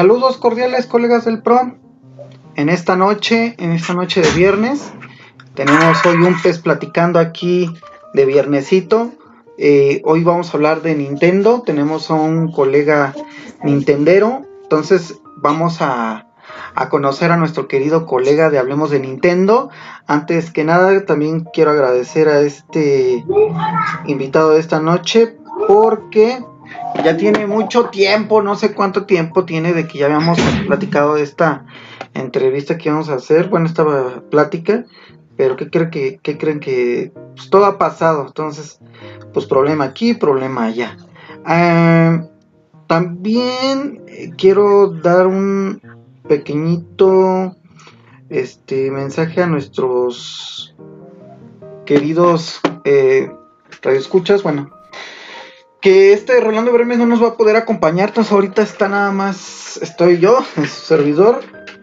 Saludos cordiales colegas del PROM. En esta noche, en esta noche de viernes, tenemos hoy un pez platicando aquí de viernesito. Eh, hoy vamos a hablar de Nintendo. Tenemos a un colega Nintendero. Entonces vamos a, a conocer a nuestro querido colega de Hablemos de Nintendo. Antes que nada, también quiero agradecer a este invitado de esta noche porque ya tiene mucho tiempo, no sé cuánto tiempo tiene de que ya habíamos platicado de esta entrevista que íbamos a hacer, bueno, esta plática, pero ¿qué creen que, qué creen que pues, todo ha pasado? Entonces, pues problema aquí, problema allá. Ah, también eh, quiero dar un pequeñito este mensaje a nuestros queridos eh, radioescuchas, bueno, que este Rolando Bremes no nos va a poder acompañar, entonces ahorita está nada más, estoy yo, su servidor,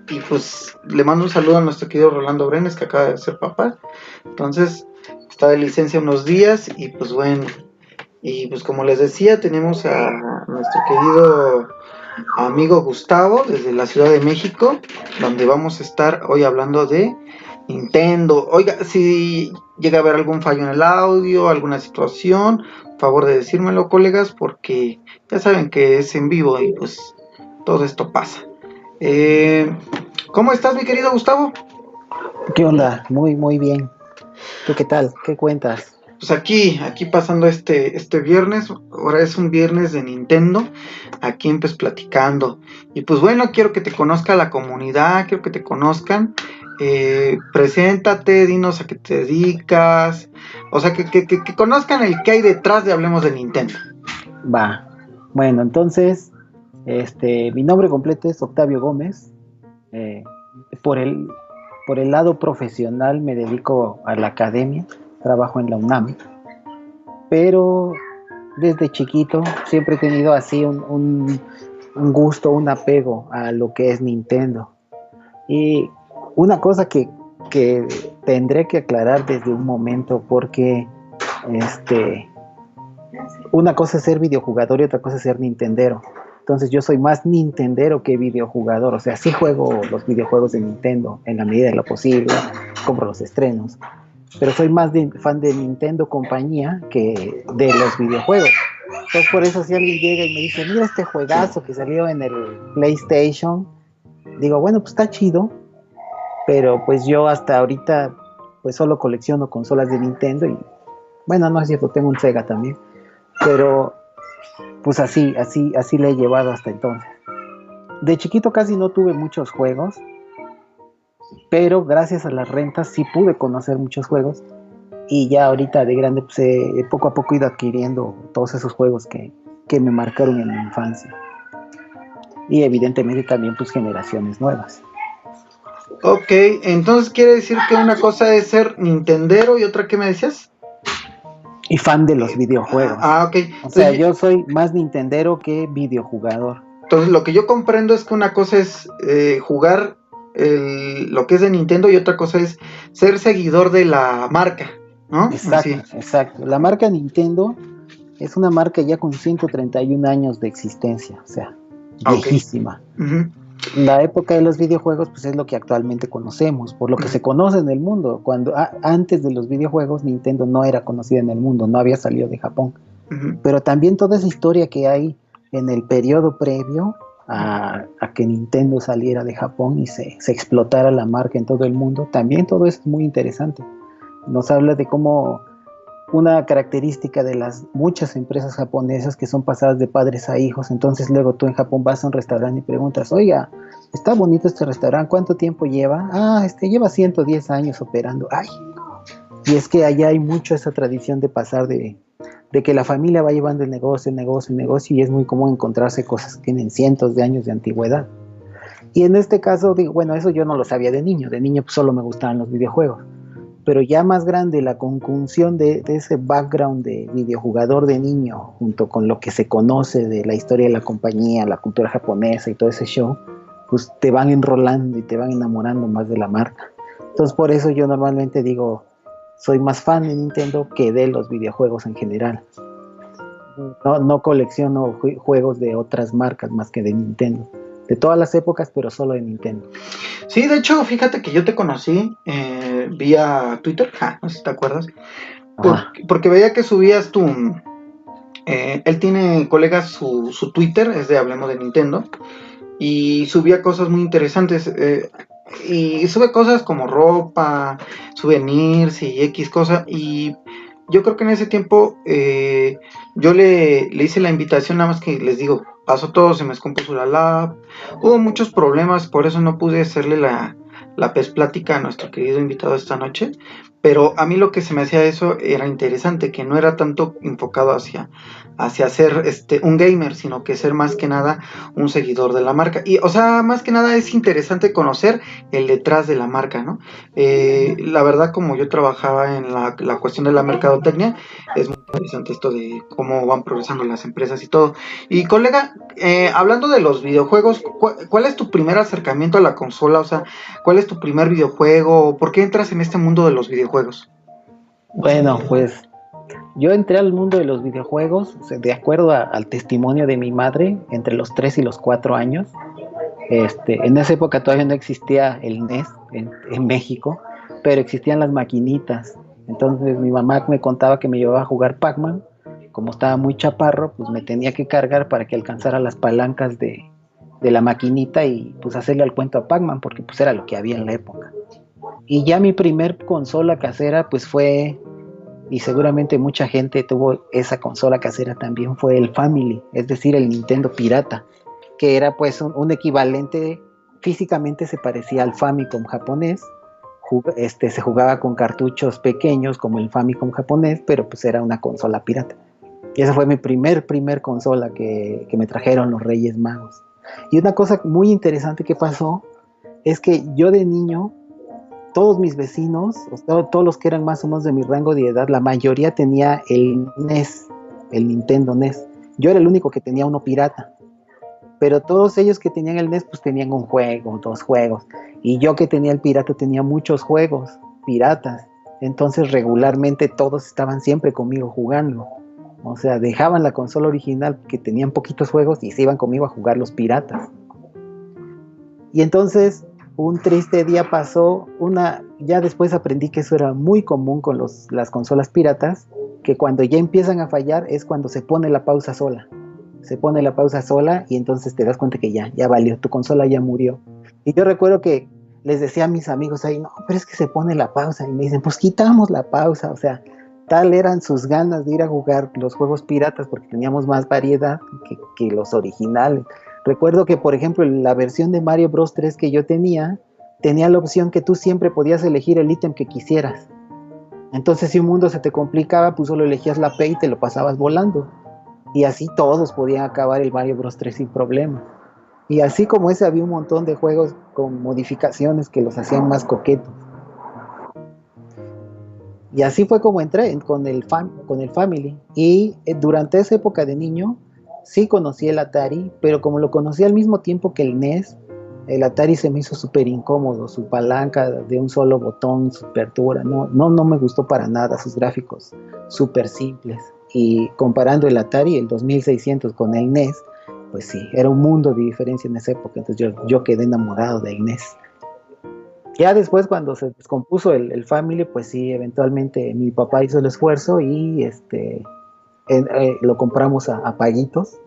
y pues le mando un saludo a nuestro querido Rolando Brenes que acaba de ser papá, entonces está de licencia unos días y pues bueno, y pues como les decía, tenemos a nuestro querido amigo Gustavo desde la Ciudad de México, donde vamos a estar hoy hablando de Nintendo. Oiga, si llega a haber algún fallo en el audio, alguna situación, favor de decírmelo, colegas, porque ya saben que es en vivo y pues todo esto pasa. Eh, ¿Cómo estás, mi querido Gustavo? ¿Qué onda? Muy, muy bien. ¿Tú qué tal? ¿Qué cuentas? Pues aquí, aquí pasando este, este viernes, ahora es un viernes de Nintendo, aquí pues platicando. Y pues bueno, quiero que te conozca la comunidad, quiero que te conozcan. Eh, preséntate, dinos a qué te dedicas, o sea, que, que, conozcan el que hay detrás de Hablemos de Nintendo. Va, bueno, entonces, este, mi nombre completo es Octavio Gómez. Eh, por, el, por el lado profesional me dedico a la academia, trabajo en la UNAM, pero desde chiquito siempre he tenido así un, un gusto, un apego a lo que es Nintendo. Y una cosa que, tendré que aclarar desde un momento porque este una cosa es ser videojugador y otra cosa es ser nintendero. Entonces yo soy más nintendero que videojugador. O sea, sí juego los videojuegos de Nintendo en la medida de lo posible, compro los estrenos. Pero soy más fan de Nintendo compañía que de los videojuegos. Entonces por eso si alguien llega y me dice, mira este juegazo que salió en el PlayStation, digo, bueno, pues está chido, pero pues yo hasta ahorita pues solo colecciono consolas de Nintendo y bueno, no es cierto, tengo un Sega también, pero pues así, así, así le he llevado hasta entonces. De chiquito casi no tuve muchos juegos, pero gracias a las rentas sí pude conocer muchos juegos y ya ahorita de grande pues he, poco a poco ido adquiriendo todos esos juegos que, que me marcaron en mi infancia. Y evidentemente también pues generaciones nuevas. Ok, entonces quiere decir que una cosa es ser Nintendero y otra, ¿qué me decías? Y fan de los videojuegos. Ah, ok. O sea, yo soy más Nintendero que videojugador. Entonces, lo que yo comprendo es que una cosa es eh, jugar el, lo que es de Nintendo y otra cosa es ser seguidor de la marca, ¿no? Exacto, exacto. La marca Nintendo es una marca ya con 131 años de existencia, o sea, ah, viejísima la época de los videojuegos pues es lo que actualmente conocemos, por lo que se conoce en el mundo. Cuando antes de los videojuegos Nintendo no era conocida en el mundo, no había salido de Japón. Pero también toda esa historia que hay en el periodo previo a, que Nintendo saliera de Japón y se, se, explotara la marca en todo el mundo, también todo es muy interesante. Nos habla de cómo una característica de las muchas empresas japonesas que son pasadas de padres a hijos. Entonces luego tú en Japón vas a un restaurante y preguntas, oiga, está bonito este restaurante, ¿cuánto tiempo lleva? Ah, este lleva 110 años operando. Ay, y es que allá hay mucho esa tradición de pasar de, de que la familia va llevando el negocio, el negocio, el negocio y es muy común encontrarse cosas que tienen cientos de años de antigüedad. Y en este caso, digo, bueno, eso yo no lo sabía de niño, de niño pues, solo me gustaban los videojuegos pero ya más grande la conjunción de, ese background de videojugador de niño, junto con lo que se conoce de la historia de la compañía, la cultura japonesa y todo ese show, pues te van enrolando y te van enamorando más de la marca. Entonces por eso yo normalmente digo, soy más fan de Nintendo que de los videojuegos en general. No, no colecciono juegos de otras marcas más que de Nintendo. De todas las épocas, pero solo de Nintendo. Sí, de hecho, fíjate que yo te conocí eh, vía Twitter, no sé si te acuerdas, porque veía que subías tu... Eh, él tiene colegas su, su, Twitter, es de Hablemos de Nintendo, y subía cosas muy interesantes. Eh, y sube cosas como ropa, souvenirs y X cosas. Y yo creo que en ese tiempo eh, yo le, le, hice la invitación, nada más que les digo, pasó todo, se me descompuso la lab, hubo muchos problemas, por eso no pude hacerle la, la pez plática a nuestro querido invitado esta noche. Pero a mí lo que se me hacía eso era interesante, que no era tanto enfocado hacia, hacia ser este, un gamer, sino que ser más que nada un seguidor de la marca. Y, o sea, más que nada es interesante conocer el detrás de la marca, ¿no? Eh, la verdad, como yo trabajaba en la, cuestión de la mercadotecnia, es muy interesante esto de cómo van progresando las empresas y todo. Y colega, eh, hablando de los videojuegos, ¿cuál, es tu primer acercamiento a la consola? O sea, ¿cuál es tu primer videojuego? ¿Por qué entras en este mundo de los videojuegos? Bueno, pues yo entré al mundo de los videojuegos de acuerdo al testimonio de mi madre entre los 3 y los 4 años. Este, en esa época todavía no existía el NES en, México, pero existían las maquinitas. Entonces mi mamá me contaba que me llevaba a jugar Pac-Man. Como estaba muy chaparro, pues me tenía que cargar para que alcanzara las palancas de, la maquinita y pues hacerle al cuento a Pac-Man, porque pues era lo que había en la época. Y ya mi primer consola casera pues fue y seguramente mucha gente tuvo esa consola casera también fue el Family, es decir, el Nintendo pirata, que era pues un, equivalente, físicamente se parecía al Famicom japonés, este, se jugaba con cartuchos pequeños como el Famicom japonés, pero pues era una consola pirata. Y esa fue mi primer, primer consola que, que me trajeron los Reyes Magos. Y una cosa muy interesante que pasó es que yo de niño todos mis vecinos, todos los que eran más o menos de mi rango de edad, la mayoría tenía el NES, el Nintendo NES. Yo era el único que tenía uno pirata. Pero todos ellos que tenían el NES, pues tenían un juego, dos juegos. Y yo que tenía el pirata tenía muchos juegos piratas. Entonces regularmente todos estaban siempre conmigo jugando. O sea, dejaban la consola original que tenían poquitos juegos y se iban conmigo a jugar los piratas. Y entonces un triste día pasó, una, ya después aprendí que eso era muy común con las consolas piratas, que cuando ya empiezan a fallar es cuando se pone la pausa sola. Se pone la pausa sola y entonces te das cuenta que ya, ya valió, tu consola ya murió. Y yo recuerdo que les decía a mis amigos ahí, no, pero es que se pone la pausa. Y me dicen, pues quitamos la pausa. O sea, tal eran sus ganas de ir a jugar los juegos piratas porque teníamos más variedad que los originales. Recuerdo que, por ejemplo, la versión de Mario Bros 3 que yo tenía, tenía la opción que tú siempre podías elegir el ítem que quisieras. Entonces, si un mundo se te complicaba, pues solo elegías la P y te lo pasabas volando. Y así todos podían acabar el Mario Bros 3 sin problema. Y así como ese, había un montón de juegos con modificaciones que los hacían más coquetos. Y así fue como entré con el, con el Family. Y eh, durante esa época de niño, sí conocí el Atari, pero como lo conocí al mismo tiempo que el NES, el Atari se me hizo súper incómodo, su palanca de un solo botón, su apertura, no, no, no me gustó para nada, sus gráficos súper simples. Y comparando el Atari, el 2600 con el NES, pues sí, era un mundo de diferencia en esa época, entonces yo, yo quedé enamorado del NES. Ya después cuando se descompuso el, Family, pues sí, eventualmente mi papá hizo el esfuerzo y este eh, lo compramos a, paguitos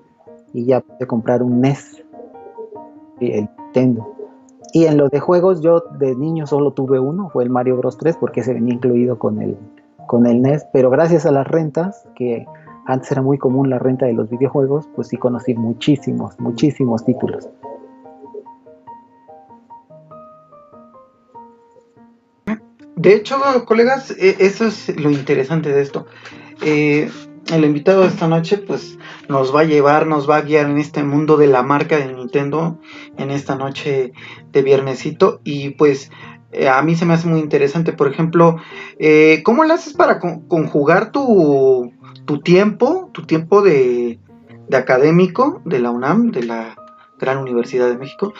y ya pude comprar un NES, el Nintendo. Y en lo de juegos, yo de niño solo tuve uno, fue el Mario Bros 3, porque se venía incluido con el, con el NES, pero gracias a las rentas, que antes era muy común la renta de los videojuegos, pues sí conocí muchísimos, muchísimos títulos. De hecho, colegas, e, eso es lo interesante de esto. Eh, el invitado de esta noche pues nos va a llevar, nos va a guiar en este mundo de la marca de Nintendo en esta noche de viernesito y pues eh, a mí se me hace muy interesante, por ejemplo, eh, ¿cómo lo haces para conjugar tu, tiempo, tu tiempo de, académico de la UNAM, de la Gran Universidad de México,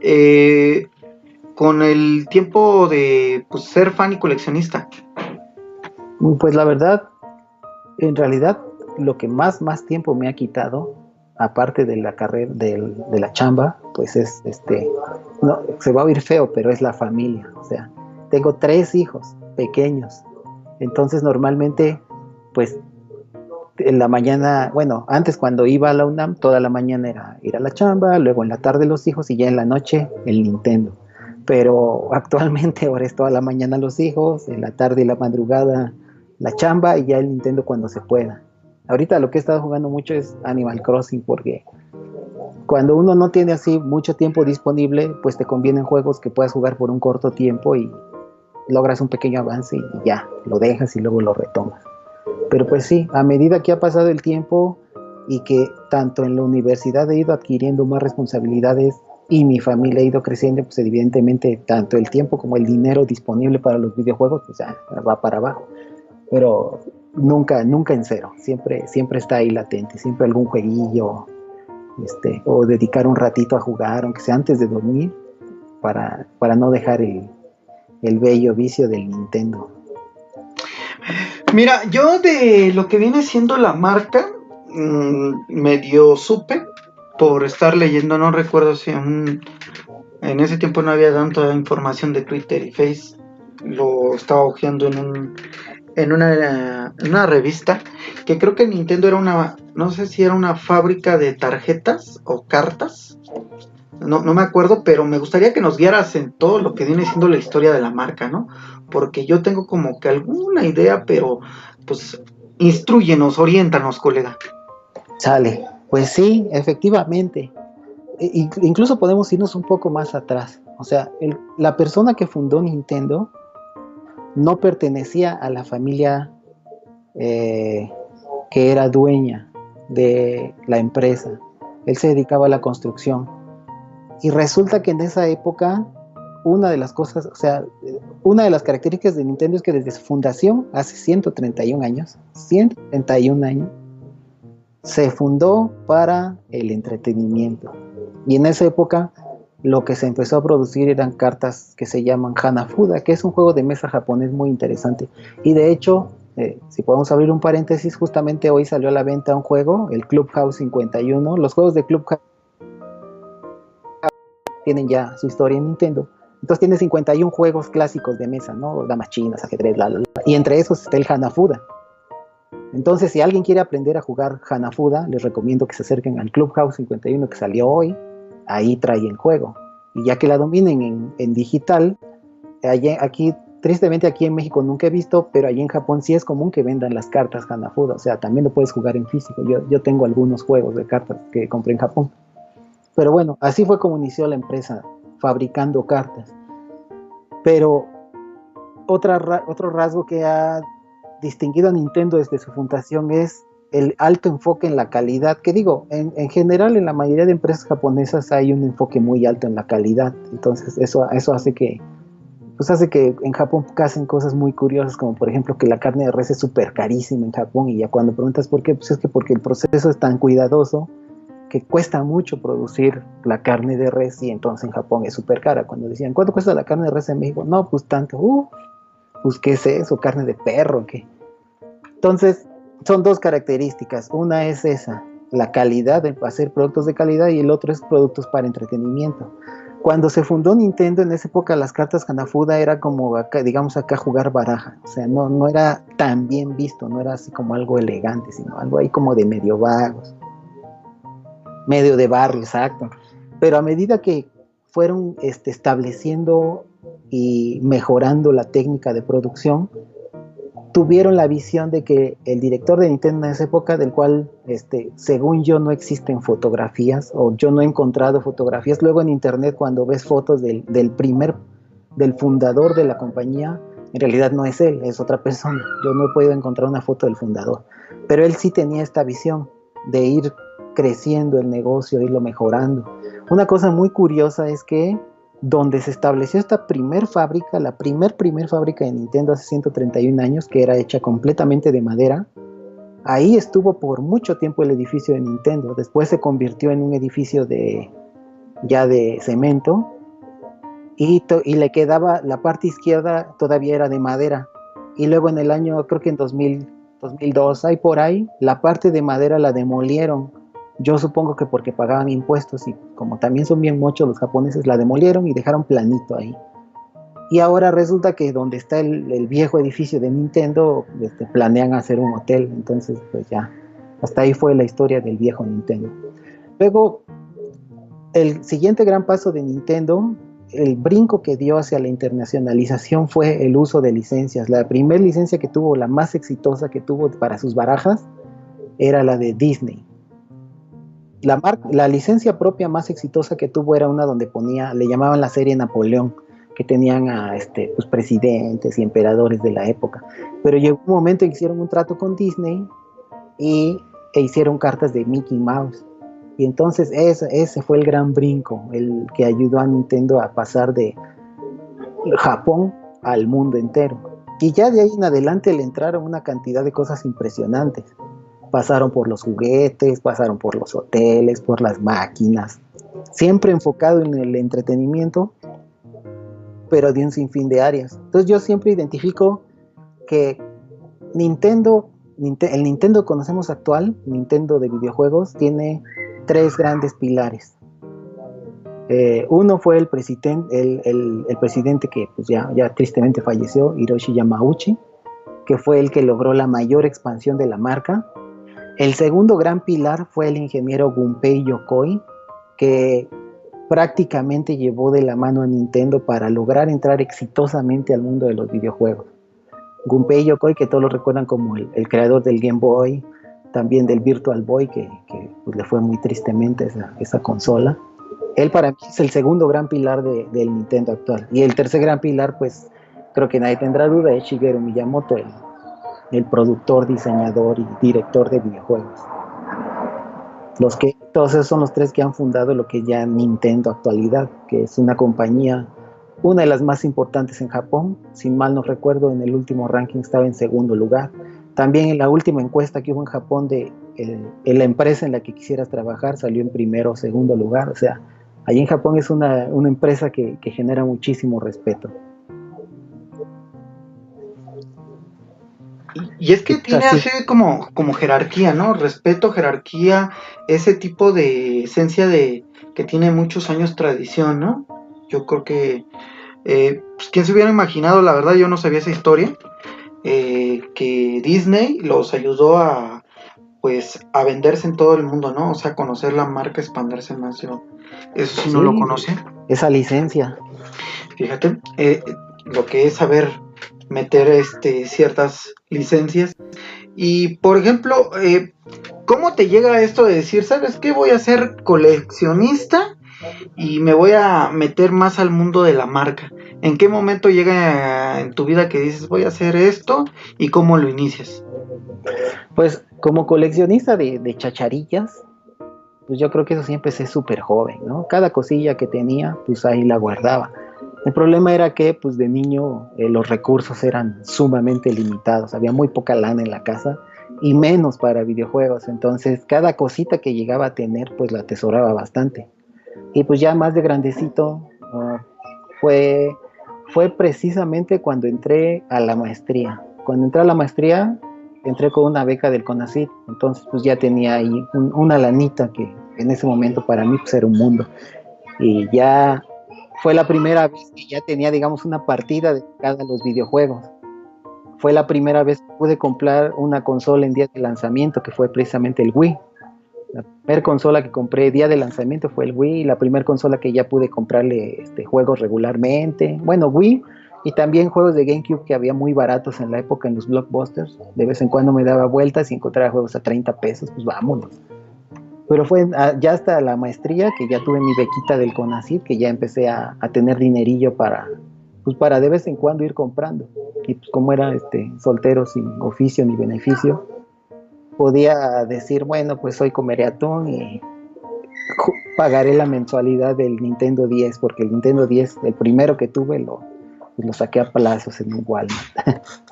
eh, con el tiempo de pues, ser fan y coleccionista? Pues la verdad, en realidad lo que más, más tiempo me ha quitado aparte de la carrera, de, la chamba, pues es, este, no, se va a oír feo, pero es la familia. O sea, tengo tres hijos pequeños. Entonces normalmente, pues en la mañana, bueno, antes cuando iba a la UNAM, toda la mañana era ir a la chamba, luego en la tarde los hijos y ya en la noche el Nintendo. Pero actualmente ahora es toda la mañana los hijos, en la tarde y la madrugada la chamba y ya el Nintendo cuando se pueda. Ahorita lo que he estado jugando mucho es Animal Crossing porque cuando uno no tiene así mucho tiempo disponible, pues te convienen juegos que puedas jugar por un corto tiempo y logras un pequeño avance y ya, lo dejas y luego lo retomas. Pero pues sí, a medida que ha pasado el tiempo y que tanto en la universidad he ido adquiriendo más responsabilidades y mi familia ha ido creciendo, pues evidentemente tanto el tiempo como el dinero disponible para los videojuegos, pues ya va para abajo. Pero nunca, nunca en cero, siempre, siempre está ahí latente, siempre algún jueguillo, este, o dedicar un ratito a jugar, aunque sea antes de dormir, para, para no dejar el, el bello vicio del Nintendo. Mira, yo de lo que viene siendo la marca, mm, medio supe por estar leyendo, no recuerdo si en ese tiempo no había tanta información de Twitter y Face, lo estaba hojeando en un en una, una revista que creo que Nintendo era una, no sé si era una fábrica de tarjetas o cartas, no, no me acuerdo, pero me gustaría que nos guiaras en todo lo que viene siendo la historia de la marca, ¿no? Porque yo tengo como que alguna idea, pero pues instruyenos, oriéntanos, colega. Sale, pues sí, efectivamente. E, incluso podemos irnos un poco más atrás. O sea, la persona que fundó Nintendo no pertenecía a la familia eh, que era dueña de la empresa. Él se dedicaba a la construcción. Y resulta que en esa época, una de las cosas, o sea, una de las características de Nintendo es que desde su fundación, hace 131 años, 131 años, se fundó para el entretenimiento. Y en esa época lo que se empezó a producir eran cartas que se llaman Hanafuda, que es un juego de mesa japonés muy interesante. Y de hecho, eh, si podemos abrir un paréntesis, justamente hoy salió a la venta un juego, el Clubhouse 51. Los juegos de Clubhouse tienen ya su historia en Nintendo. Entonces tiene 51 juegos clásicos de mesa, ¿no? Damas chinas, ajedrez, la, la. Y entre esos está el Hanafuda. Entonces, si alguien quiere aprender a jugar Hanafuda, les recomiendo que se acerquen al Clubhouse 51 que salió hoy. Ahí trae el juego. Y ya que la dominen en, digital, aquí, tristemente aquí en México nunca he visto, pero allí en Japón sí es común que vendan las cartas Hanafuda. O sea, también lo puedes jugar en físico. Yo, yo tengo algunos juegos de cartas que compré en Japón. Pero bueno, así fue como inició la empresa, fabricando cartas. Pero otra, otro rasgo que ha distinguido a Nintendo desde su fundación es el alto enfoque en la calidad, que digo, en, general en la mayoría de empresas japonesas hay un enfoque muy alto en la calidad, entonces eso, eso hace que, pues hace que en Japón hacen cosas muy curiosas, como por ejemplo que la carne de res es súper carísima en Japón y ya cuando preguntas por qué, pues es que porque el proceso es tan cuidadoso que cuesta mucho producir la carne de res y entonces en Japón es súper cara. Cuando decían, ¿cuánto cuesta la carne de res en México? No, pues tanto, uh, pues qué es eso, carne de perro, ¿qué? Entonces, son dos características. Una es esa, la calidad de hacer productos de calidad y el otro es productos para entretenimiento. Cuando se fundó Nintendo en esa época las cartas Hanafuda era como acá, digamos acá jugar baraja, o sea, no, no era tan bien visto, no era así como algo elegante, sino algo ahí como de medio vagos, medio de barrio, exacto. Pero a medida que fueron este, estableciendo y mejorando la técnica de producción, tuvieron la visión de que el director de Nintendo en esa época, del cual, este, según yo, no existen fotografías, o yo no he encontrado fotografías, luego en internet cuando ves fotos del, del primer, del fundador de la compañía, en realidad no es él, es otra persona. Yo no he podido encontrar una foto del fundador, pero él sí tenía esta visión de ir creciendo el negocio, irlo mejorando. Una cosa muy curiosa es que donde se estableció esta primer fábrica, la primer primer fábrica de Nintendo hace 131 años, que era hecha completamente de madera. Ahí estuvo por mucho tiempo el edificio de Nintendo. Después se convirtió en un edificio de ya de cemento y, y le quedaba la parte izquierda todavía era de madera. Y luego en el año, creo que en 2000, 2002, hay por ahí, la parte de madera la demolieron Yo supongo que porque pagaban impuestos y como también son bien muchos los japoneses, la demolieron y dejaron planito ahí. Y ahora resulta que donde está el, viejo edificio de Nintendo, este, planean hacer un hotel. Entonces, pues ya, hasta ahí fue la historia del viejo Nintendo. Luego, el siguiente gran paso de Nintendo, el brinco que dio hacia la internacionalización fue el uso de licencias. La primera licencia que tuvo, la más exitosa que tuvo para sus barajas, era la de Disney. La, la licencia propia más exitosa que tuvo era una donde ponía, le llamaban la serie Napoleón que tenían a este, pues, presidentes y emperadores de la época. Pero llegó un momento en que hicieron un trato con Disney y, e hicieron cartas de Mickey Mouse. Y entonces ese, ese fue el gran brinco, el que ayudó a Nintendo a pasar de Japón al mundo entero. Y ya de ahí en adelante le entraron una cantidad de cosas impresionantes. Pasaron por los juguetes, pasaron por los hoteles, por las máquinas, siempre enfocado en el entretenimiento pero de un sinfín de áreas. Entonces yo siempre identifico que Nintendo, el Nintendo que conocemos actual, Nintendo de videojuegos, tiene tres grandes pilares. Eh, uno fue el, presidente, el, presidente que pues ya, ya tristemente falleció, Hiroshi Yamauchi, que fue el que logró la mayor expansión de la marca. El segundo gran pilar fue el ingeniero Gunpei Yokoi, que prácticamente llevó de la mano a Nintendo para lograr entrar exitosamente al mundo de los videojuegos. Gunpei Yokoi, que todos lo recuerdan como el, creador del Game Boy, también del Virtual Boy, que, pues, le fue muy tristemente esa, consola. Él para mí es el segundo gran pilar del Nintendo actual. Y el tercer gran pilar, pues creo que nadie tendrá duda, es Shigeru Miyamoto, el, el productor, diseñador y director de videojuegos. Los que, todos esos son los tres que han fundado lo que ya Nintendo actualidad, que es una compañía, una de las más importantes en Japón. Sin mal no recuerdo, en el último ranking estaba en segundo lugar. También en la última encuesta que hubo en Japón de la empresa en la que quisieras trabajar salió en primero o segundo lugar. O sea, allí en Japón es una, empresa que genera muchísimo respeto. Y es que tiene así como, como jerarquía, ¿no? Respeto, jerarquía, ese tipo de esencia de que tiene muchos años tradición, ¿no? Yo creo que, eh, pues, ¿quién se hubiera imaginado? La verdad yo no sabía esa historia, eh, que Disney los ayudó a, pues, a venderse en todo el mundo, ¿no? O sea, conocer la marca, expandirse más. Yo, eso sí, no lo conoce. Esa licencia. Fíjate, eh, lo que es saber meter este, ciertas licencias. Y por ejemplo, eh, ¿cómo te llega esto de decir, sabes qué? Voy a ser coleccionista y me voy a meter más al mundo de la marca. ¿En qué momento llega en tu vida que dices, voy a hacer esto y cómo lo inicias? Pues como coleccionista de, de chacharillas, pues yo creo que eso siempre es súper joven, ¿no? Cada cosilla que tenía, pues ahí la guardaba. El problema era que pues de niño eh, los recursos eran sumamente limitados, había muy poca lana en la casa y menos para videojuegos, entonces cada cosita que llegaba a tener pues la atesoraba bastante. Y pues ya más de grandecito ah, fue, fue precisamente cuando entré a la maestría. Cuando entré a la maestría entré con una beca del CONACYT, entonces pues ya tenía ahí una lanita que en ese momento para mí pues era un mundo. Y ya fue la primera vez que ya tenía, digamos, una partida dedicada a los videojuegos. Fue la primera vez que pude comprar una consola en día de lanzamiento, que fue precisamente el Wii. La primera consola que compré día de lanzamiento fue el Wii, la primera consola que ya pude comprarle este, juegos regularmente. Bueno, Wii y también juegos de GameCube que había muy baratos en la época en los blockbusters. De vez en cuando me daba vueltas y encontraba juegos a 30 pesos, pues vámonos. Pero fue ah, ya hasta la maestría que ya tuve mi bequita del CONACYT, que ya empecé a, tener dinerillo para, pues para de vez en cuando ir comprando. Y pues como era este, soltero sin oficio ni beneficio, podía decir, bueno, pues hoy comeré atún y pagaré la mensualidad del Nintendo 10, porque el Nintendo 10, el primero que tuve, lo, lo saqué a plazos en un Walmart.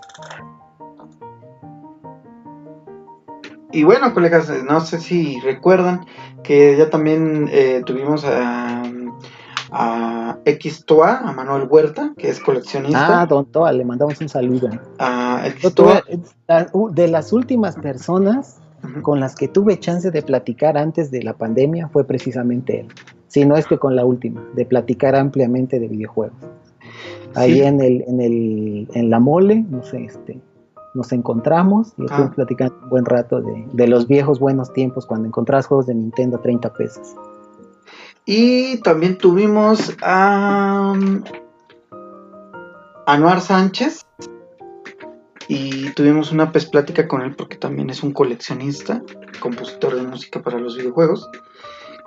Y bueno, colegas, no sé si recuerdan que ya también eh, tuvimos a, a X Toa, a Manuel Huerta, que es coleccionista. Ah, don Toa, le mandamos un saludo. A de las últimas personas con las que tuve chance de platicar antes de la pandemia fue precisamente él. Si no es que con la última, de platicar ampliamente de videojuegos. Ahí en el, en el, en la mole, no sé, este, nos encontramos y estuvimos ah. platicando un buen rato de, de, los viejos buenos tiempos cuando encontrabas juegos de Nintendo a 30 pesos. Y también tuvimos a Anuar Sánchez y tuvimos una pez plática con él porque también es un coleccionista, compositor de música para los videojuegos,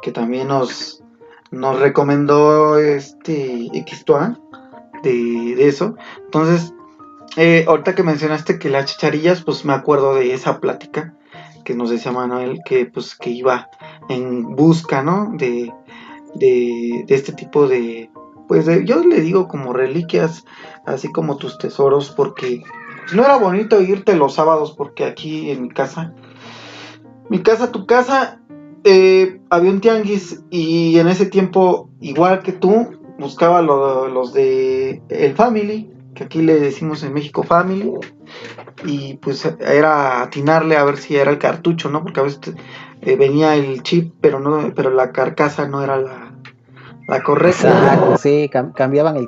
que también nos, nos recomendó este x de, de eso. Entonces, eh, ahorita que mencionaste que las chacharillas, pues me acuerdo de esa plática que nos decía Manuel que pues que iba en busca, ¿no? De, de, de este tipo de, pues yo le digo como reliquias, así como tus tesoros, porque no era bonito irte los sábados, porque aquí en mi casa, mi casa, tu casa, eh, había un tianguis y en ese tiempo, igual que tú, buscaba los de el Family, que aquí le decimos en México Family, y pues era atinarle a ver si era el cartucho, ¿no? Porque a veces eh, venía el chip, pero no, pero la carcasa no era la, la correcta. sí, cambiaban el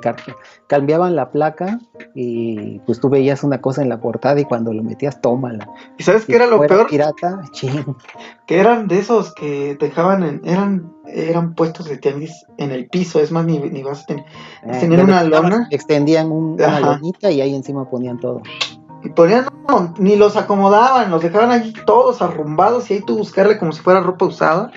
cambiaban la placa y pues tú veías una cosa en la portada y cuando lo metías, tómala. ¿Y sabes qué era lo peor? Pirata, Que eran de esos que dejaban en, eran, eran puestos de tianguis en el piso, es más, ni, ni vas a tener, eh, una lona. Extendían una lonita y ahí encima ponían todo. Y ponían, no, ni los acomodaban, los dejaban allí todos arrumbados y ahí tú buscarle como si fuera ropa usada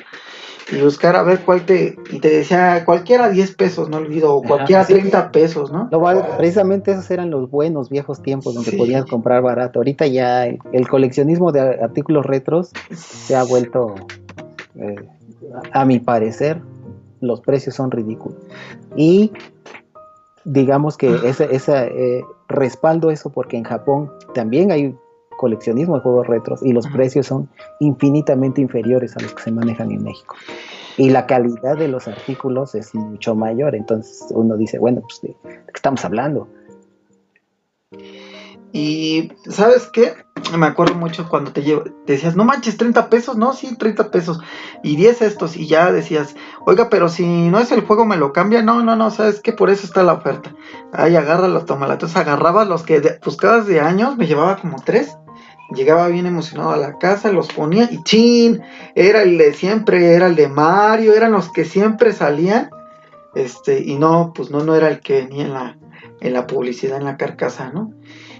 y buscar a ver cuál te, y te decía cualquiera 10 pesos, no olvido, o cualquiera 30 pesos, ¿no? precisamente esos eran los buenos viejos tiempos donde podías comprar barato. Ahorita ya el, coleccionismo de artículos retros se ha vuelto, eh, a mi parecer, los precios son ridículos. Y digamos que ese, eh, respaldo eso porque en Japón también hay coleccionismo de juegos retros y los precios son infinitamente inferiores a los que se manejan en México. Y la calidad de los artículos es mucho mayor, entonces uno dice, bueno, pues de, qué estamos hablando? Y ¿sabes qué? Me acuerdo mucho cuando te, llevo, decías, no manches, 30 pesos, no, sí, 30 pesos, y 10 estos, y ya decías, oiga, pero si no es el juego, me lo cambia, no, no, no, sabes que por eso está la oferta. Ay, agárralo, tómala. Entonces agarraba los que buscabas de años, me llevaba como tres, Llegaba bien emocionado a la casa, los ponía y chin, era el de siempre, era el de Mario, eran los que siempre salían. Este, y no, pues no, no era el que venía en la, en la publicidad, en la carcasa, ¿no?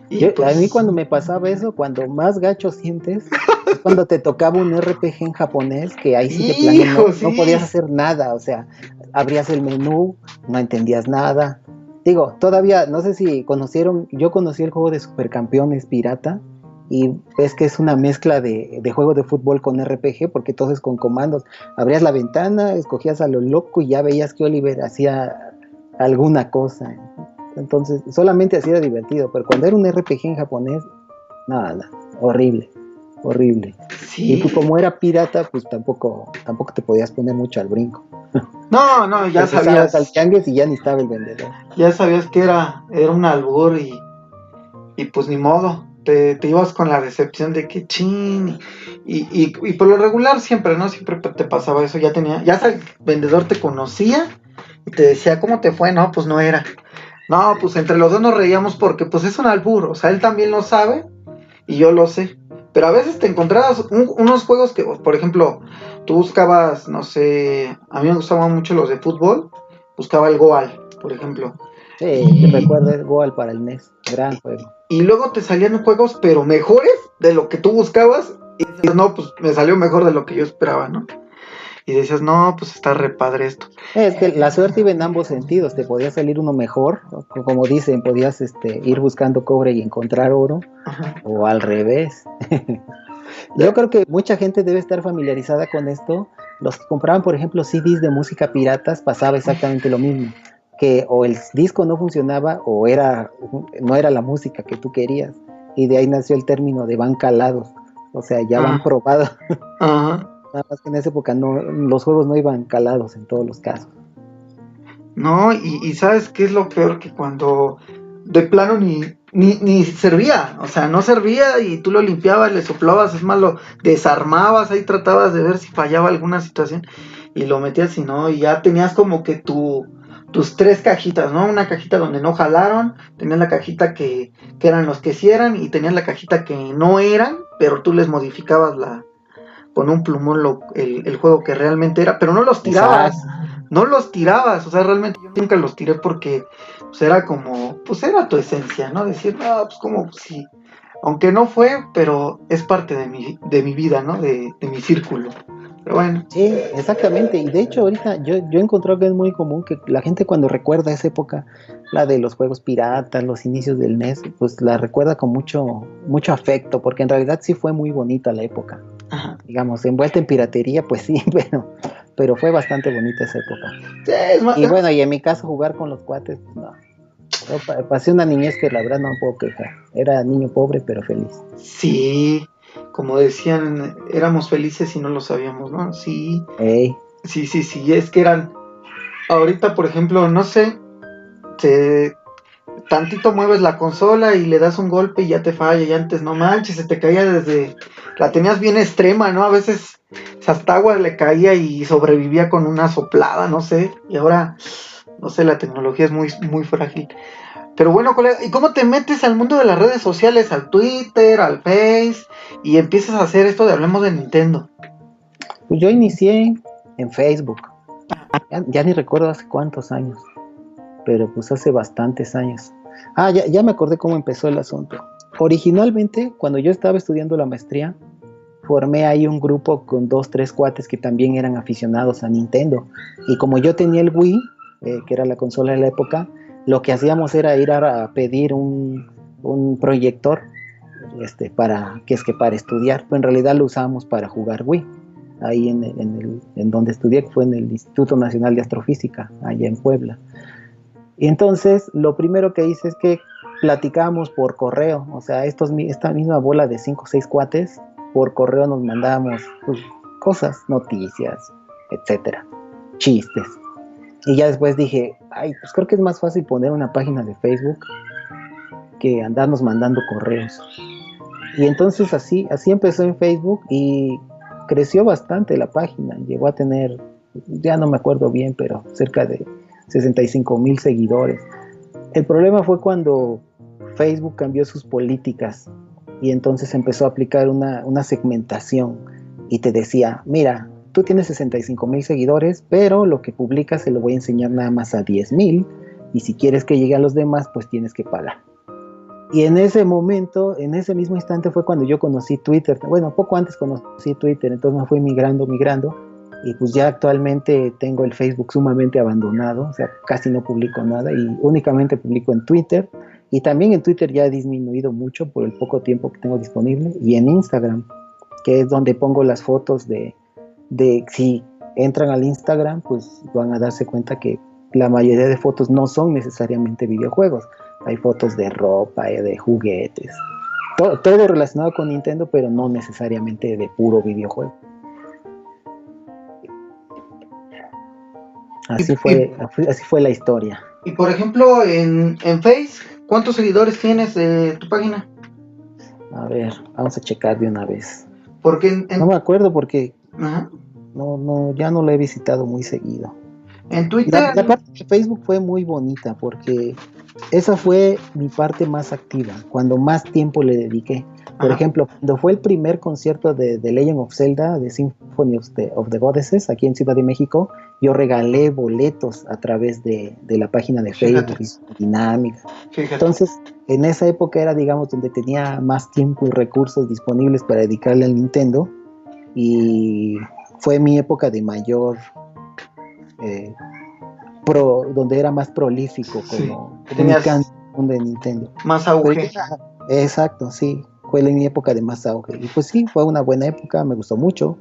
Y a pues mí cuando me pasaba eso, cuando más gacho sientes, es cuando te tocaba un RPG en japonés, que ahí sí que no, no, podías hacer nada, o sea, abrías el menú, no entendías nada. Digo, todavía, no sé si conocieron, yo conocí el juego de Supercampeones Pirata, y ves que es una mezcla de, de, juego de fútbol con RPG, porque todo es con comandos. Abrías la ventana, escogías a lo loco y ya veías que Oliver hacía alguna cosa. Entonces, solamente así era divertido, pero cuando era un RPG en japonés, nada, horrible, horrible. Y tú como era pirata, pues tampoco, tampoco te podías poner mucho al brinco. No, no, ya sabías. al y ya ni estaba el vendedor. Ya sabías que era, era un albur y, y pues ni modo te, ibas con la decepción de que chin. Y, y, por lo regular siempre, ¿no? Siempre te pasaba eso. Ya tenía, ya el vendedor te conocía y te decía, ¿cómo te fue? No, pues no era. No, pues entre los dos nos reíamos porque pues es un albur. O sea, él también lo sabe y yo lo sé. Pero a veces te encontrabas unos juegos que, por ejemplo, tú buscabas, no sé, a mí me gustaban mucho los de fútbol. Buscaba el Goal, por ejemplo. Sí, te recuerdo el Goal para el NES. Gran juego y luego te salían juegos, pero mejores de lo que tú buscabas, y no, pues me salió mejor de lo que yo esperaba, ¿no? Y decías, no, pues está re padre esto. Es que la suerte iba en ambos sentidos, te podía salir uno mejor, como dicen, podías este, ir buscando cobre y encontrar oro, o al revés. Yo creo que mucha gente debe estar familiarizada con esto. Los que compraban, por ejemplo, CDs de música piratas, pasaba exactamente lo mismo que o el disco no funcionaba o era no era la música que tú querías y de ahí nació el término de van calados o sea ya van ah. probados nada más que en esa época no los juegos no iban calados en todos los casos no y, sabes qué es lo peor que cuando de plano ni ni, ni servía, o sea, no servía y tú lo limpiabas, le soplabas, es más, lo desarmabas, ahí tratabas de ver si fallaba alguna situación y lo metías y no, y ya tenías como que tu, tus tres cajitas, ¿no? Una cajita donde no jalaron, tenías la cajita que, que eran los que sí y tenías la cajita que no eran, pero tú les modificabas la con un plumón lo, el, el, juego que realmente era, pero no los tirabas, no los tirabas, o sea, realmente yo nunca los tiré porque pues era como, pues era tu esencia, ¿no? Decir, no, pues como, pues, sí, aunque no fue, pero es parte de mi, de mi vida, ¿no? De, de mi círculo. Pero bueno. Sí, exactamente. Y de hecho, ahorita yo, yo he encontrado que es muy común que la gente cuando recuerda esa época, la de los juegos piratas, los inicios del NES, pues la recuerda con mucho, mucho afecto, porque en realidad sí fue muy bonita la época. Ajá. Digamos, envuelta en piratería, pues sí, pero, pero fue bastante bonita esa época. Y bueno, y en mi caso jugar con los cuates, pues no. Yo pasé una niñez que la verdad no puedo quejar. Era niño pobre, pero feliz. Sí, como decían, éramos felices y no lo sabíamos, ¿no? Sí, Ey, sí, sí, sí, es que eran, ahorita por ejemplo, no sé, te, tantito mueves la consola y le das un golpe y ya te falla, y antes no manches, se te caía desde, la tenías bien extrema, ¿no? A veces hasta agua le caía y sobrevivía con una soplada, no sé, y ahora, no sé, la tecnología es muy, muy frágil. Pero bueno, colega, ¿y cómo te metes al mundo de las redes sociales, al Twitter, al Face, y empiezas a hacer esto de Hablemos de Nintendo? pues yo inicié en Facebook. Ya, ya ni recuerdo hace cuántos años, pero pues hace bastantes años. Ah, ya, me acordé cómo empezó el asunto. Originalmente, cuando yo estaba estudiando la maestría, formé ahí un grupo con dos, tres cuates que también eran aficionados a Nintendo. Y como yo tenía el Wii, eh, que era la consola de la época, lo que hacíamos era ir a, pedir un, proyector este, para, que es que para estudiar, pero en realidad lo usábamos para jugar Wii ahí en, donde estudié, fue en el Instituto Nacional de Astrofísica, allá en Puebla. Y entonces lo primero que hice es que platicábamos por correo, o sea, esta misma bola de 5 o 6 cuates, por correo nos mandábamos pues, cosas, noticias, etcétera, chistes. Y ya después dije, ay, pues creo que es más fácil poner una página de Facebook que andarnos mandando correos. Y entonces así, así empezó en Facebook y creció bastante la página, llegó a tener, ya no me acuerdo bien, pero cerca de 65 mil seguidores. El problema fue cuando Facebook cambió sus políticas y entonces empezó a aplicar una, segmentación y te decía, mira, tú tienes 65 mil seguidores, pero lo que publicas se lo voy a enseñar nada más a 10 mil y si quieres que llegue a los demás, pues tienes que pagar. Y en ese momento, en ese mismo instante fue cuando yo conocí Twitter. Bueno, poco antes conocí Twitter, entonces me fui migrando, migrando. Y pues ya actualmente tengo el Facebook sumamente abandonado, o sea, casi no publico nada y únicamente publico en Twitter. Y también en Twitter ya ha disminuido mucho por el poco tiempo que tengo disponible. Y en Instagram, que es donde pongo las fotos de, de si entran al Instagram, pues van a darse cuenta que la mayoría de fotos no son necesariamente videojuegos hay fotos de ropa, eh, de juguetes, todo, todo, relacionado con Nintendo, pero no necesariamente de puro videojuego. Así fue, así fue la historia. Y por ejemplo, en, en Face, ¿cuántos seguidores tienes de tu página? A ver, vamos a checar de una vez. Porque en, en... No me acuerdo porque Ajá. no, no, ya no lo he visitado muy seguido. En Twitter. La, la, parte de Facebook fue muy bonita porque esa fue mi parte más activa, cuando más tiempo le dediqué. Por Ajá. ejemplo, cuando fue el primer concierto de, de, Legend of Zelda, de Symphony of the, of the, Goddesses, aquí en Ciudad de México, yo regalé boletos a través de, de la página de Facebook Fíjate. dinámica. Fíjate. Entonces, en esa época era, digamos, donde tenía más tiempo y recursos disponibles para dedicarle al Nintendo y fue mi época de mayor eh, pro, donde era más prolífico como sí, tenías de Nintendo. Más auge. exacto, sí, fue en mi época de más auge. Y pues sí, fue una buena época, me gustó mucho,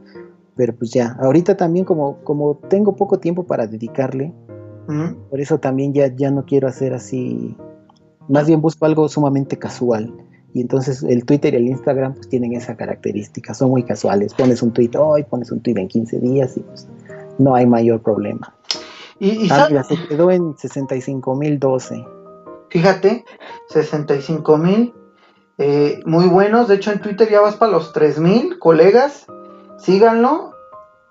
pero pues ya, ahorita también como, como tengo poco tiempo para dedicarle, por eso también ya, ya no quiero hacer así, más bien busco algo sumamente casual. Y entonces el Twitter y el Instagram pues tienen esa característica, son muy casuales. Pones un tweet hoy, pones un tweet en 15 días y pues no hay mayor problema. Y, y ah, mira, se quedó en 65.012. Fíjate, 65 mil. Eh, muy buenos. De hecho, en Twitter ya vas para los 3 mil, colegas. Síganlo.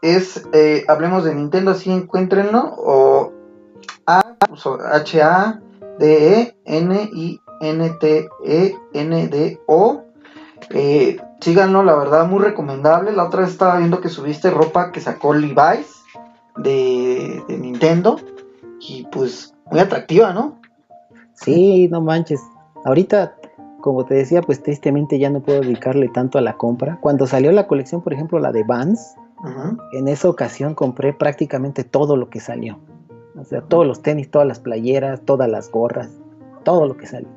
Es, eh, hablemos de Nintendo, así encuéntrenlo. O H-A-D-E-N-I-N-T-E-N-D-O. Eh, síganlo, la verdad, muy recomendable. La otra vez estaba viendo que subiste ropa que sacó Levi's de Nintendo. Y pues, muy atractiva, ¿no? Sí, no manches. Ahorita, como te decía, pues tristemente ya no puedo dedicarle tanto a la compra. Cuando salió la colección, por ejemplo, la de Vans, en esa ocasión compré prácticamente todo lo que salió. O sea, todos los tenis, todas las playeras, todas las gorras, todo lo que salió.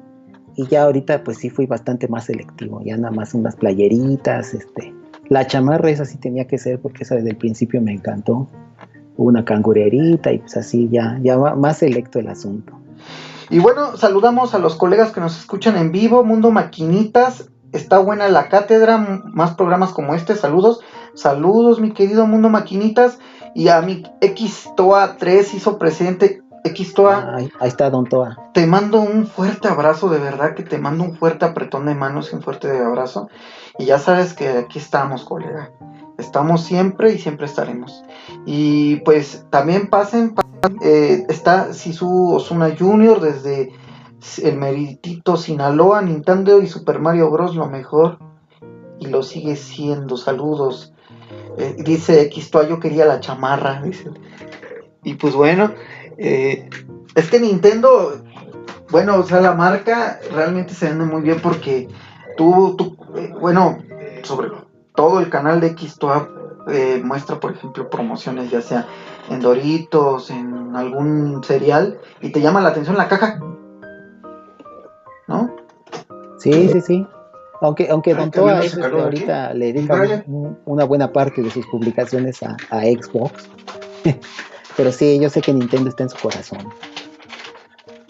Y ya ahorita pues sí fui bastante más selectivo, ya nada más unas playeritas, este, la chamarra esa sí tenía que ser porque esa desde el principio me encantó. Una cangurerita y pues así ya, ya más selecto el asunto. Y bueno, saludamos a los colegas que nos escuchan en vivo, Mundo Maquinitas, está buena la cátedra, más programas como este, saludos, saludos mi querido Mundo Maquinitas, y a mi X Toa 3 hizo presente, X Toa. ahí, está Don Toa. Te mando un fuerte abrazo, de verdad que te mando un fuerte apretón de manos y un fuerte abrazo, y ya sabes que aquí estamos, colega. Estamos siempre y siempre estaremos. Y pues también pasen, eh, está Sisu Osuna Jr. desde el meritito Sinaloa, Nintendo y Super Mario Bros. lo mejor. Y lo sigue siendo. Saludos. Eh, dice X yo quería la chamarra. Y pues bueno, eh, es que Nintendo, bueno, o sea, la marca realmente se vende muy bien porque tú, tú bueno, sobre todo el canal de Xtoa eh, muestra, por ejemplo, promociones, ya sea en Doritos, en algún cereal, y te llama la atención la caja. ¿No? Sí, sí, sí. Aunque, aunque Don Toa ahorita le dedica una buena parte de sus publicaciones a, Xbox. Pero sí, yo sé que Nintendo está en su corazón.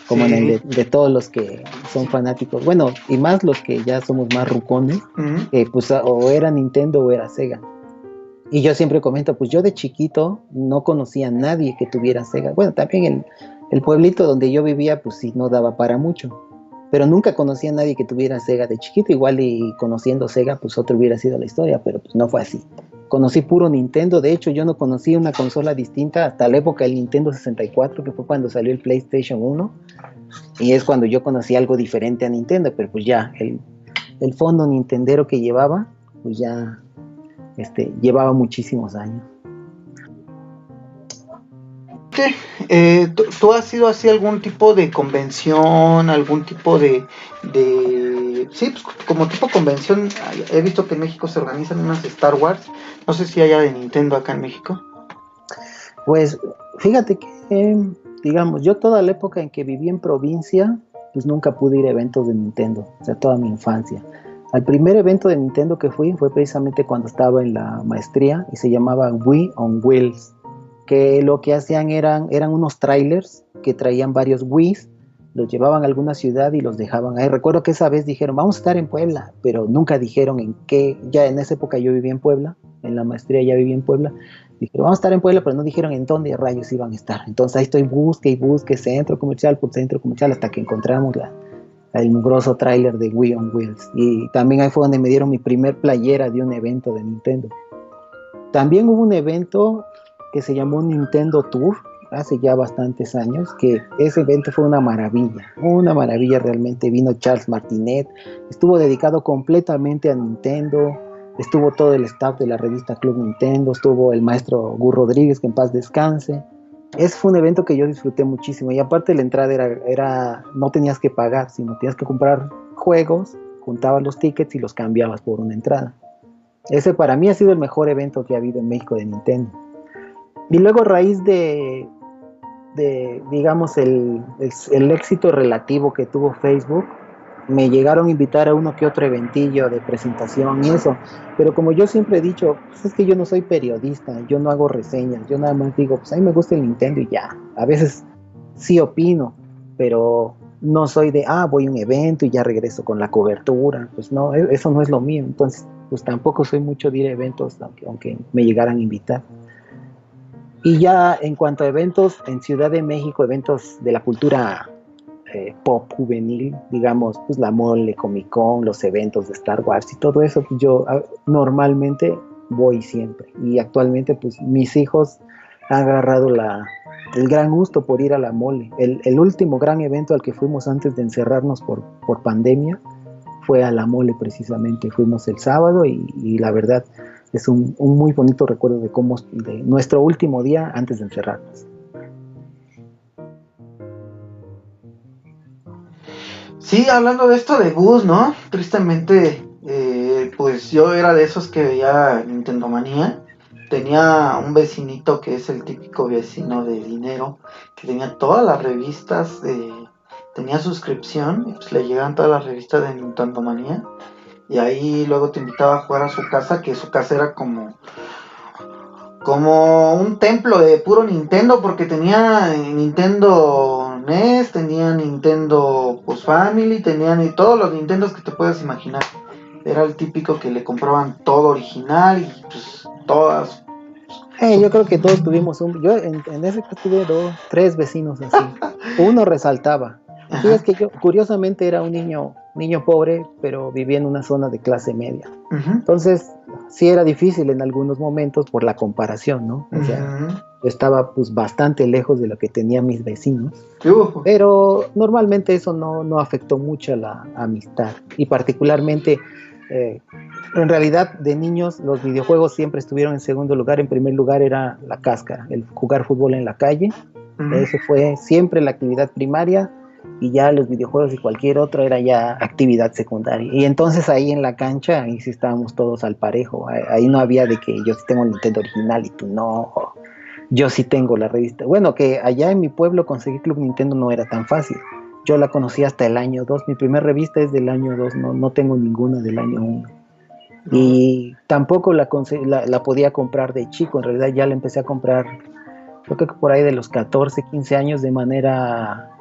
Como en el de, todos los que son fanáticos. Bueno, y más los que ya somos más rucones. pues o era Nintendo o era Sega. Y yo siempre comento, pues yo de chiquito no conocía a nadie que tuviera Sega. Bueno, también el, el pueblito donde yo vivía, pues sí, no daba para mucho. Pero nunca conocí a nadie que tuviera Sega de chiquito. Igual y conociendo Sega, pues otro hubiera sido la historia, pero pues no fue así. Conocí puro Nintendo. De hecho, yo no conocí una consola distinta hasta la época del Nintendo 64, que fue cuando salió el PlayStation 1. Y es cuando yo conocí algo diferente a Nintendo, pero pues ya, el, el fondo nintendero que llevaba, pues ya este, llevaba muchísimos años. Eh, ¿tú, has ido así algún tipo de convención, algún tipo de, de, sí, pues como tipo convención? He visto que en México se organizan unas Star Wars. No sé si haya de Nintendo acá en México. Pues fíjate que, digamos, yo toda la época en que viví en provincia, pues nunca pude ir a eventos de Nintendo, o sea, toda mi infancia. Al primer evento de Nintendo que fui fue precisamente cuando estaba en la maestría y se llamaba Wii on Wheels, que lo que hacían eran, eran unos trailers que traían varios Wii's, los llevaban a alguna ciudad y los dejaban ahí. Recuerdo que esa vez dijeron, vamos a estar en Puebla, pero nunca dijeron en qué, ya en esa época yo vivía en Puebla, en la maestría ya vivía en Puebla, dijeron, vamos a estar en Puebla, pero no dijeron en dónde rayos iban a estar. Entonces ahí estoy busque y busque centro comercial por centro comercial hasta que encontramos el mugroso tráiler de Wii on Wheels. Y también ahí fue donde me dieron mi primer playera de un evento de Nintendo. También hubo un evento que se llamó Nintendo Tour hace ya bastantes años, que ese evento fue una maravilla, una maravilla realmente. Vino Charles Martinet, estuvo dedicado completamente a Nintendo, estuvo todo el staff de la revista Club Nintendo, estuvo el maestro Gur Rodríguez, que en paz descanse, ese fue un evento que yo disfruté muchísimo y aparte la entrada era, era, no tenías que pagar, sino tenías que comprar juegos, juntabas los tickets y los cambiabas por una entrada. Ese para mí ha sido el mejor evento que ha habido en México de Nintendo. Y luego a raíz de, de digamos, el, el éxito relativo que tuvo Facebook, me llegaron a invitar a uno que otro eventillo de presentación y eso, pero como yo siempre he dicho, pues es que yo no soy periodista, yo no hago reseñas, yo nada más digo, pues a mí me gusta el Nintendo y ya, a veces sí opino, pero no soy de, ah, voy a un evento y ya regreso con la cobertura, pues no, e, eso no es lo mío, entonces pues tampoco soy mucho de ir a eventos, aunque, aunque me llegaran a invitar. Y ya en cuanto a eventos en Ciudad de México, eventos de la cultura eh, pop juvenil, digamos, pues la mole, Comic Con, los eventos de Star Wars y todo eso, pues yo ah, normalmente voy siempre. Y actualmente, pues mis hijos han agarrado la, el gran gusto por ir a la mole. El, último gran evento al que fuimos antes de encerrarnos por, por pandemia fue a la mole precisamente. Fuimos el sábado y, la verdad es un, muy bonito recuerdo de cómo de nuestro último día antes de encerrarnos. Sí, hablando de esto de bus, ¿no? Tristemente, eh, pues yo era de esos que veía Nintendo Manía. Tenía un vecinito que es el típico vecino de dinero, que tenía todas las revistas, tenía suscripción, pues le llegaban todas las revistas de Nintendo Manía. Y ahí luego te invitaba a jugar a su casa, que su casa era como como un templo de puro Nintendo porque tenía Nintendo NES, tenía Nintendo Post Family, tenían y todos los Nintendos que te puedas imaginar. Era el típico que le compraban todo original y pues todas. Eh, yo creo que todos tuvimos un. Yo en, ese caso tuve dos, tres vecinos así. Uno resaltaba. Sí, es que yo, curiosamente, era un niño, niño pobre, pero vivía en una zona de clase media. Entonces, sí era difícil en algunos momentos por la comparación, ¿no? O sea, estaba pues bastante lejos de lo que tenían mis vecinos. Pero normalmente eso no, no afectó mucho a la amistad. Y particularmente, eh, en realidad de niños los videojuegos siempre estuvieron en segundo lugar. En primer lugar era la cáscara, el jugar fútbol en la calle. Eso fue siempre la actividad primaria y ya los videojuegos y cualquier otro era ya actividad secundaria. Y entonces ahí en la cancha, ahí sí estábamos todos al parejo. Ahí no había de que yo sí tengo el Nintendo original y tú no. Yo sí tengo la revista. Bueno, que allá en mi pueblo conseguir Club Nintendo no era tan fácil. Yo la conocí hasta el año 2. Mi primera revista es del año 2, no, no tengo ninguna del año 1. Y tampoco la, la, la podía comprar de chico. En realidad ya la empecé a comprar, creo que por ahí de los 14, 15 años de manera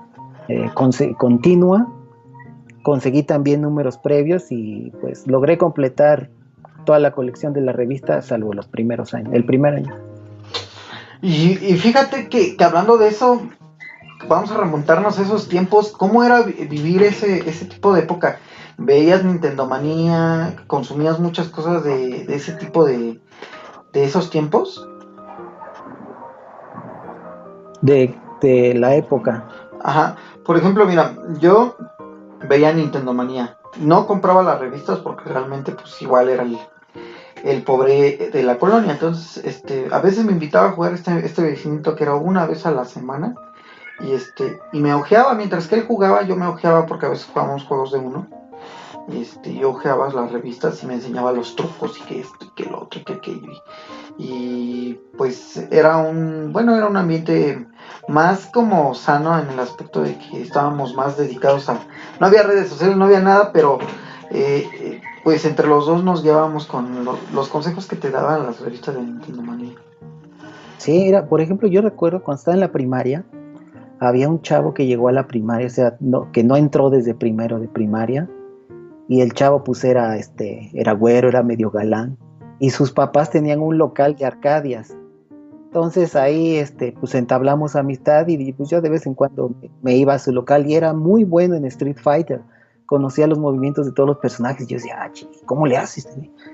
eh, continua. Conseguí también números previos y pues logré completar toda la colección de la revista, salvo los primeros años, el primer año. Y, fíjate que, hablando de eso, vamos a remontarnos a esos tiempos. ¿Cómo era vivir ese, ese tipo de época? ¿Veías Nintendo Manía? ¿Consumías muchas cosas de, ese tipo de, de esos tiempos? De, de la época. Ajá. Por ejemplo, mira, yo veía Nintendo Manía. No compraba las revistas porque realmente pues igual era el, pobre de la colonia. Entonces, este, a veces me invitaba a jugar este, este vecinito que era una vez a la semana. Y este, y me ojeaba, mientras que él jugaba, yo me ojeaba porque a veces jugábamos juegos de uno. Y este, yo ojeaba las revistas y me enseñaba los trucos y que esto y que lo otro y que aquello. y pues era un, bueno, era un ambiente más como sano en el aspecto de que estábamos más dedicados a... No había redes sociales, no había nada, pero eh, pues entre los dos nos llevábamos con los consejos que te daban las revistas de Nintendo Manía. Sí, era, por ejemplo, yo recuerdo cuando estaba en la primaria, había un chavo que llegó a la primaria, o sea, no, que no entró desde primero de primaria, y el chavo pues era, este, era güero, era medio galán, y sus papás tenían un local de Arcadias, entonces ahí este, pues entablamos amistad y pues yo de vez en cuando me, iba a su local y era muy bueno en Street Fighter. Conocía los movimientos de todos los personajes. Yo decía, ah, ¿cómo le haces?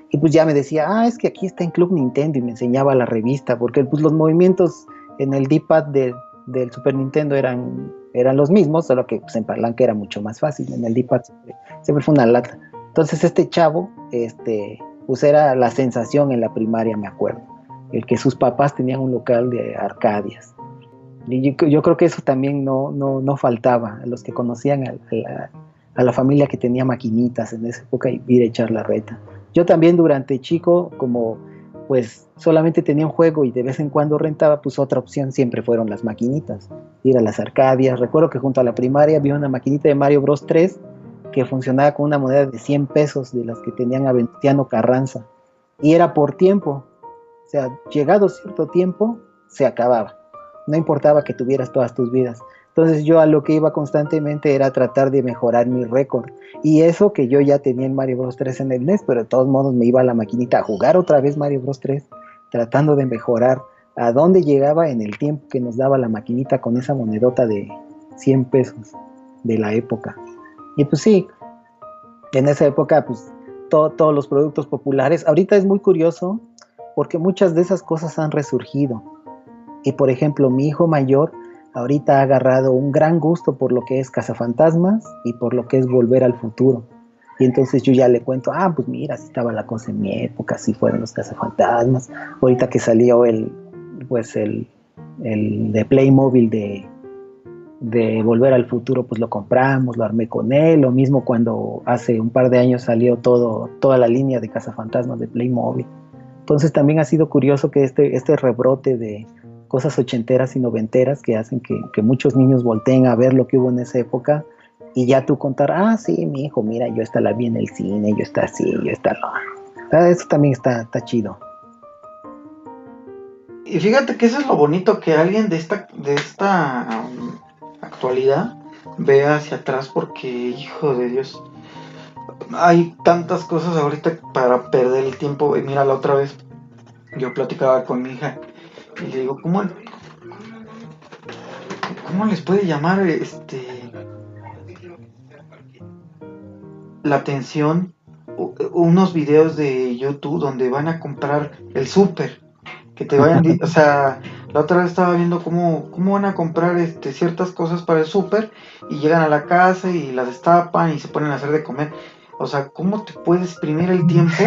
Y pues ya me decía, ah, es que aquí está en Club Nintendo y me enseñaba la revista, porque pues los movimientos en el D-pad del Super Nintendo eran, eran los mismos, solo que pues, en palanca era mucho más fácil. En el D-pad siempre, fue una lata. Entonces este chavo, este, pues era la sensación en la primaria, me acuerdo el que sus papás tenían un local de Arcadias. Y yo, creo que eso también no, no, no faltaba a los que conocían a, la, familia que tenía maquinitas en esa época y ir a echar la reta. Yo también durante chico, como pues solamente tenía un juego y de vez en cuando rentaba, pues otra opción siempre fueron las maquinitas, ir a las Arcadias. Recuerdo que junto a la primaria había una maquinita de Mario Bros 3 que funcionaba con una moneda de 100 pesos de las que tenían a Carranza. Y era por tiempo, o sea, llegado cierto tiempo, se acababa. No importaba que tuvieras todas tus vidas. Entonces yo a lo que iba constantemente era tratar de mejorar mi récord. Y eso que yo ya tenía en Mario Bros 3 en el NES, pero de todos modos me iba a la maquinita a jugar otra vez Mario Bros 3, tratando de mejorar a dónde llegaba en el tiempo que nos daba la maquinita con esa monedota de 100 pesos. de la época. Y pues sí, en esa época, pues todos los productos populares, ahorita es muy curioso porque muchas de esas cosas han resurgido. Y por ejemplo, mi hijo mayor ahorita ha agarrado un gran gusto por lo que es Cazafantasmas y por lo que es Volver al Futuro. Y entonces yo ya le cuento, ah, pues mira, así estaba la cosa en mi época, así fueron los cazafantasmas. Ahorita que salió el, pues el, el de Playmobil de, de Volver al Futuro, pues lo compramos, lo armé con él. Lo mismo cuando hace un par de años salió todo, toda la línea de cazafantasmas de Playmobil. Entonces también ha sido curioso que este, este rebrote de cosas ochenteras y noventeras que hacen que, muchos niños volteen a ver lo que hubo en esa época y ya tú contar, ah, sí, mi hijo, mira, yo esta la vi en el cine, yo está así, yo está lo... Eso también está, está chido. Y fíjate que eso es lo bonito, que alguien de esta, de esta um, actualidad vea hacia atrás porque, hijo de Dios, hay tantas cosas ahorita para perder el tiempo. Y mira, la otra vez yo platicaba con mi hija y le digo, ¿cómo, cómo les puede llamar este la atención unos videos de YouTube donde van a comprar el súper, que te vayan, o sea, la otra vez estaba viendo cómo, cómo van a comprar este, ciertas cosas para el súper y llegan a la casa y las destapan y se ponen a hacer de comer. O sea, ¿cómo te puedes exprimir el tiempo?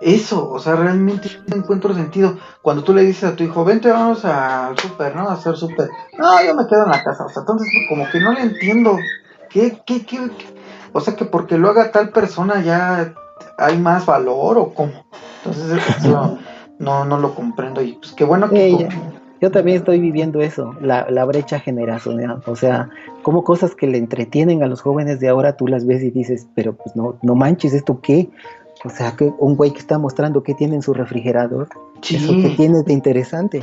Eso, o sea, realmente no encuentro sentido. Cuando tú le dices a tu hijo, vente, vamos al súper, ¿no? A hacer súper. No, yo me quedo en la casa. O sea, entonces como que no le entiendo. ¿Qué, qué, qué, qué? O sea que porque lo haga tal persona ya hay más valor o cómo. Entonces eso no, no lo comprendo y pues qué bueno que... yo también estoy viviendo eso, la, la brecha generacional. O sea, como cosas que le entretienen a los jóvenes de ahora tú las ves y dices, pero pues no, no manches, ¿esto qué? O sea, que un güey que está mostrando qué tiene en su refrigerador, eso que tiene de interesante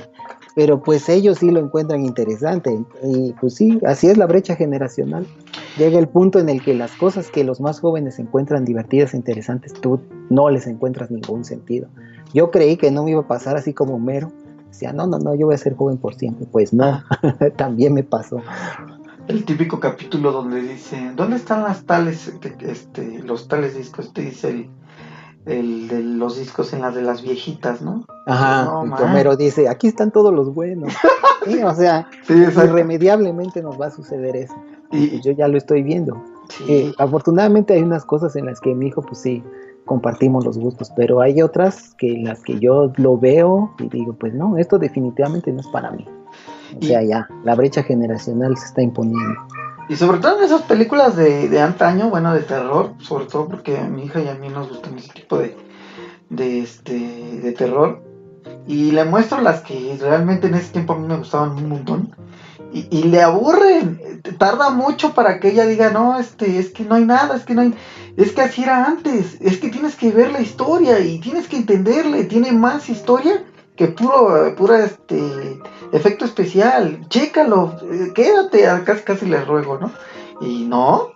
pero pues ellos sí lo encuentran interesante. Y pues sí, así es la brecha generacional. Llega el punto en el que las cosas que los más jóvenes encuentran divertidas e interesantes, tú no les encuentras ningún sentido. Yo creí que no me iba a pasar así como Mero. Decía, no, no, no, yo voy a ser joven por siempre. Pues no, también me pasó. El típico capítulo donde dice, ¿dónde están las tales, este, los tales discos? Te dice el, el de los discos en las de las viejitas, ¿no? Ajá, no, dice, aquí están todos los buenos. o sea, irremediablemente nos va a suceder eso. Y, yo ya lo estoy viendo. Eh, afortunadamente hay unas cosas en las que mi hijo, pues sí, compartimos los gustos, pero hay otras que las que yo lo veo y digo, pues no, esto definitivamente no es para mí. O sea, ya, la brecha generacional se está imponiendo. Y sobre todo en esas películas de, de antaño, bueno, de terror, sobre todo porque a mi hija y a mí nos gustan ese tipo de, de, este, de terror. Y le muestro las que realmente en ese tiempo a mí me gustaban un montón. Y, le aburren, tarda mucho para que ella diga, no, este, es que no hay nada, es que no hay, es que así era antes, es que tienes que ver la historia y tienes que entenderle, tiene más historia que puro, pura, este, efecto especial, chécalo, eh, quédate, casi, casi les ruego, ¿no? Y no,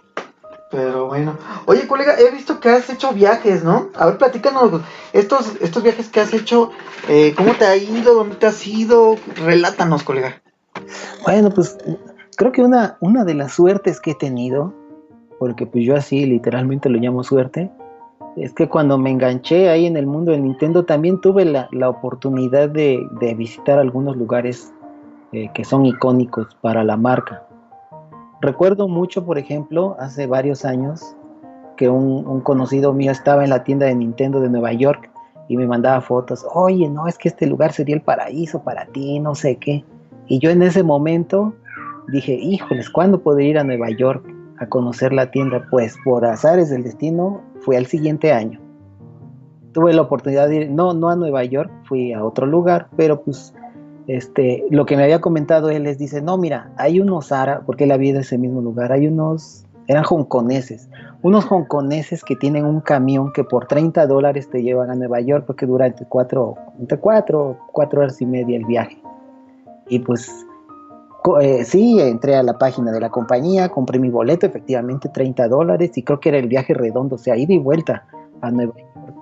pero bueno. Oye, colega, he visto que has hecho viajes, ¿no? A ver, platícanos estos, estos viajes que has hecho, eh, ¿cómo te ha ido? ¿Dónde te has ido? Relátanos, colega. Bueno, pues creo que una, una de las suertes que he tenido, porque pues yo así literalmente lo llamo suerte, es que cuando me enganché ahí en el mundo del Nintendo también tuve la, oportunidad de, visitar algunos lugares eh, que son icónicos para la marca. Recuerdo mucho, por ejemplo, hace varios años que un, conocido mío estaba en la tienda de Nintendo de Nueva York y me mandaba fotos. Oye, no, es que este lugar sería el paraíso para ti, no sé qué. Y yo en ese momento dije, híjoles, ¿cuándo podré ir a Nueva York a conocer la tienda? Pues por azares del destino fue al siguiente año. Tuve la oportunidad de ir, no, no a Nueva York, fui a otro lugar, pero pues este, lo que me había comentado él les dice, no, mira, hay unos árabes, porque él había de ese mismo lugar, hay unos, eran hongkoneses, unos hongkoneses que tienen un camión que por 30 dólares te llevan a Nueva York porque dura entre 4, entre cuatro, cuatro horas y media el viaje. Y pues eh, sí, entré a la página de la compañía, compré mi boleto, efectivamente 30 dólares, y creo que era el viaje redondo, o sea, ida y vuelta a Nueva York.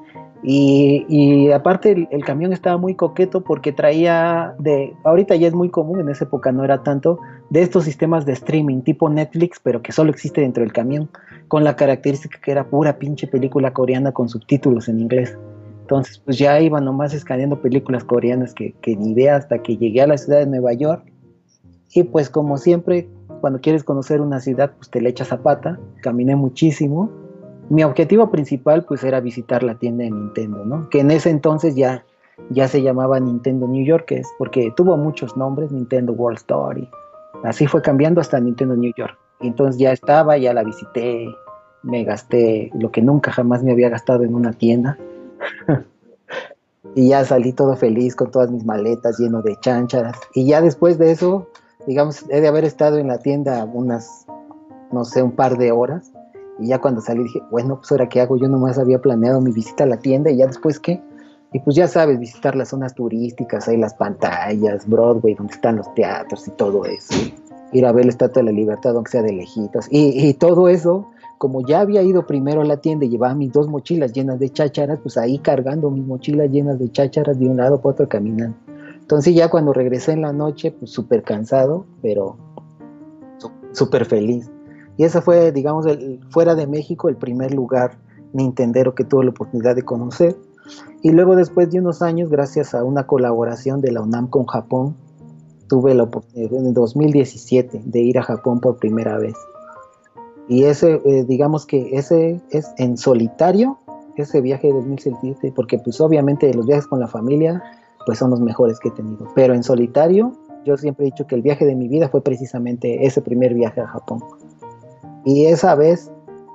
Y, aparte el, camión estaba muy coqueto porque traía de, ahorita ya es muy común, en esa época no era tanto, de estos sistemas de streaming tipo Netflix, pero que solo existe dentro del camión, con la característica que era pura pinche película coreana con subtítulos en inglés. Entonces pues ya iba nomás escaneando películas coreanas que, ni idea hasta que llegué a la ciudad de Nueva York. Y pues como siempre, cuando quieres conocer una ciudad, pues te le echas zapata, caminé muchísimo mi objetivo principal pues era visitar la tienda de Nintendo, ¿no? Que en ese entonces ya, ya se llamaba Nintendo New York, es porque tuvo muchos nombres, Nintendo World Story, así fue cambiando hasta Nintendo New York. Entonces ya estaba, ya la visité, me gasté lo que nunca jamás me había gastado en una tienda. y ya salí todo feliz con todas mis maletas lleno de chancharas. Y ya después de eso, digamos, he de haber estado en la tienda unas, no sé, un par de horas y ya cuando salí dije, bueno, pues ahora qué hago, yo nomás había planeado mi visita a la tienda y ya después qué. Y pues ya sabes, visitar las zonas turísticas, ahí las pantallas, Broadway, donde están los teatros y todo eso. Ir a ver la Estatua de la Libertad, aunque sea de lejitos. Y, todo eso, como ya había ido primero a la tienda y llevaba mis dos mochilas llenas de chácharas, pues ahí cargando mis mochilas llenas de chácharas de un lado para otro caminando. Entonces ya cuando regresé en la noche, pues súper cansado, pero súper feliz. Y ese fue, digamos, fuera de México, el primer lugar nintendero que tuve la oportunidad de conocer. Y luego, después de unos años, gracias a una colaboración de la UNAM con Japón, tuve la oportunidad en 2017 de ir a Japón por primera vez. Y ese, eh, digamos que ese es en solitario, ese viaje de 2017, porque pues obviamente los viajes con la familia pues son los mejores que he tenido. Pero en solitario, yo siempre he dicho que el viaje de mi vida fue precisamente ese primer viaje a Japón. Y esa vez,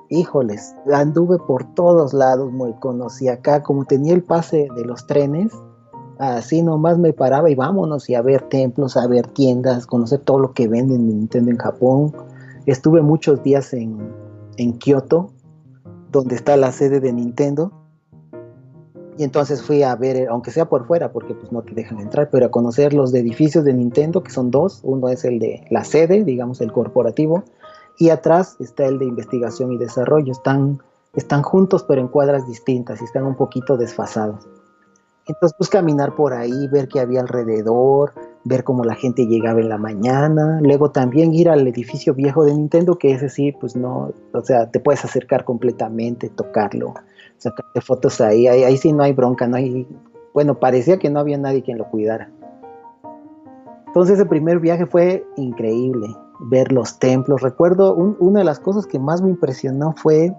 híjoles, anduve por todos lados, muy conocí acá, como tenía el pase de los trenes, así nomás me paraba y vámonos y a ver templos, a ver tiendas, conocer todo lo que venden Nintendo en Japón. Estuve muchos días en, en Kioto, donde está la sede de Nintendo. Y entonces fui a ver, aunque sea por fuera, porque pues no te dejan entrar, pero a conocer los edificios de Nintendo, que son dos. Uno es el de la sede, digamos, el corporativo, y atrás está el de investigación y desarrollo. Están, están juntos pero en cuadras distintas y están un poquito desfasados. Entonces, pues caminar por ahí, ver qué había alrededor, ver cómo la gente llegaba en la mañana, luego también ir al edificio viejo de Nintendo, que ese sí, pues no, o sea, te puedes acercar completamente, tocarlo, sacarte fotos ahí, ahí, ahí sí no hay bronca, no hay, bueno, parecía que no había nadie quien lo cuidara. Entonces el primer viaje fue increíble, ver los templos. Recuerdo una de las cosas que más me impresionó fue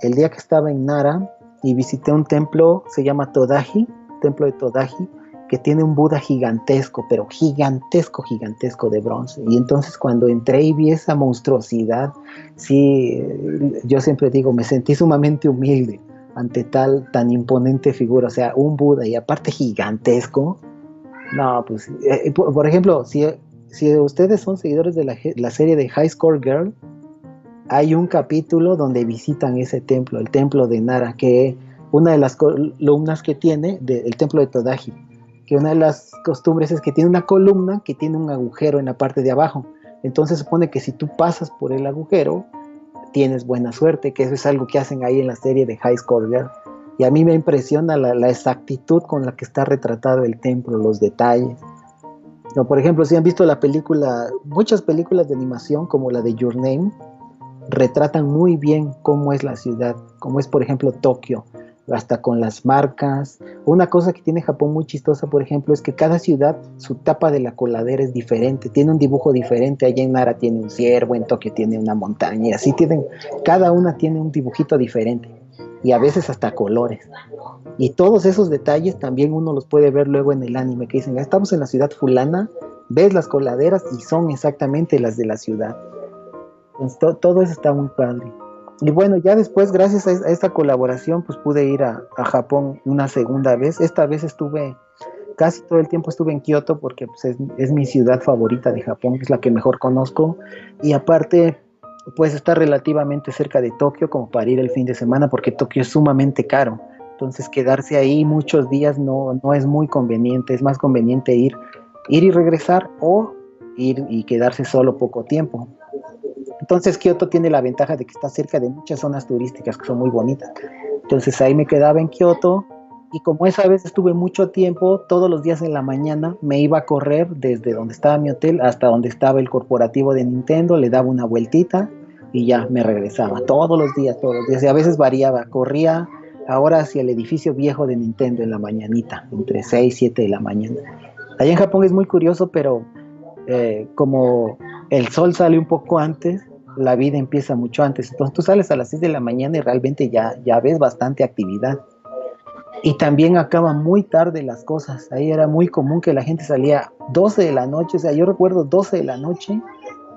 el día que estaba en Nara y visité un templo, se llama Todaji, templo de Todaji, que tiene un Buda gigantesco, pero gigantesco, gigantesco de bronce. Y entonces cuando entré y vi esa monstruosidad, sí, yo siempre digo, me sentí sumamente humilde ante tal tan imponente figura, o sea, un Buda y aparte gigantesco. No, pues, eh, por, ejemplo, si si ustedes son seguidores de la, serie de High Score Girl, hay un capítulo donde visitan ese templo, el templo de Nara, que una de las columnas que tiene, del templo de Todaji, que una de las costumbres es que tiene una columna que tiene un agujero en la parte de abajo. Entonces supone que si tú pasas por el agujero, tienes buena suerte, que eso es algo que hacen ahí en la serie de High Score Girl. Y a mí me impresiona la, exactitud con la que está retratado el templo, los detalles por ejemplo, si han visto la película, muchas películas de animación como la de Your Name, retratan muy bien cómo es la ciudad, cómo es, por ejemplo, Tokio, hasta con las marcas. Una cosa que tiene Japón muy chistosa, por ejemplo, es que cada ciudad, su tapa de la coladera es diferente, tiene un dibujo diferente. Allá en Nara tiene un ciervo, en Tokio tiene una montaña, y así tienen, cada una tiene un dibujito diferente, y a veces hasta colores. Y todos esos detalles también uno los puede ver luego en el anime, que dicen, ah, estamos en la ciudad fulana, ves las coladeras y son exactamente las de la ciudad. todo eso está muy padre. Y bueno, ya después, gracias a, esta colaboración, pues pude ir a, Japón una segunda vez. Esta vez estuve, casi todo el tiempo estuve en Kioto porque pues, es, es, mi ciudad favorita de Japón, es la que mejor conozco. Y aparte, pues está relativamente cerca de Tokio como para ir el fin de semana porque Tokio es sumamente caro. Entonces quedarse ahí muchos días no, no es muy conveniente, es más conveniente ir, ir y regresar o ir y quedarse solo poco tiempo. Entonces Kioto tiene la ventaja de que está cerca de muchas zonas turísticas que son muy bonitas. Entonces ahí me quedaba en Kioto y como esa vez estuve mucho tiempo, todos los días en la mañana me iba a correr desde donde estaba mi hotel hasta donde estaba el corporativo de Nintendo, le daba una vueltita y ya me regresaba. Todos los días, todos los días. A veces variaba. Corría ahora hacia el edificio viejo de Nintendo en la mañanita, entre 6 y 7 de la mañana. Allá en Japón es muy curioso, pero eh, como el sol sale un poco antes, la vida empieza mucho antes. Entonces tú sales a las 6 de la mañana y realmente ya, ya ves bastante actividad. Y también acaba muy tarde las cosas. Ahí era muy común que la gente salía 12 de la noche. O sea, yo recuerdo 12 de la noche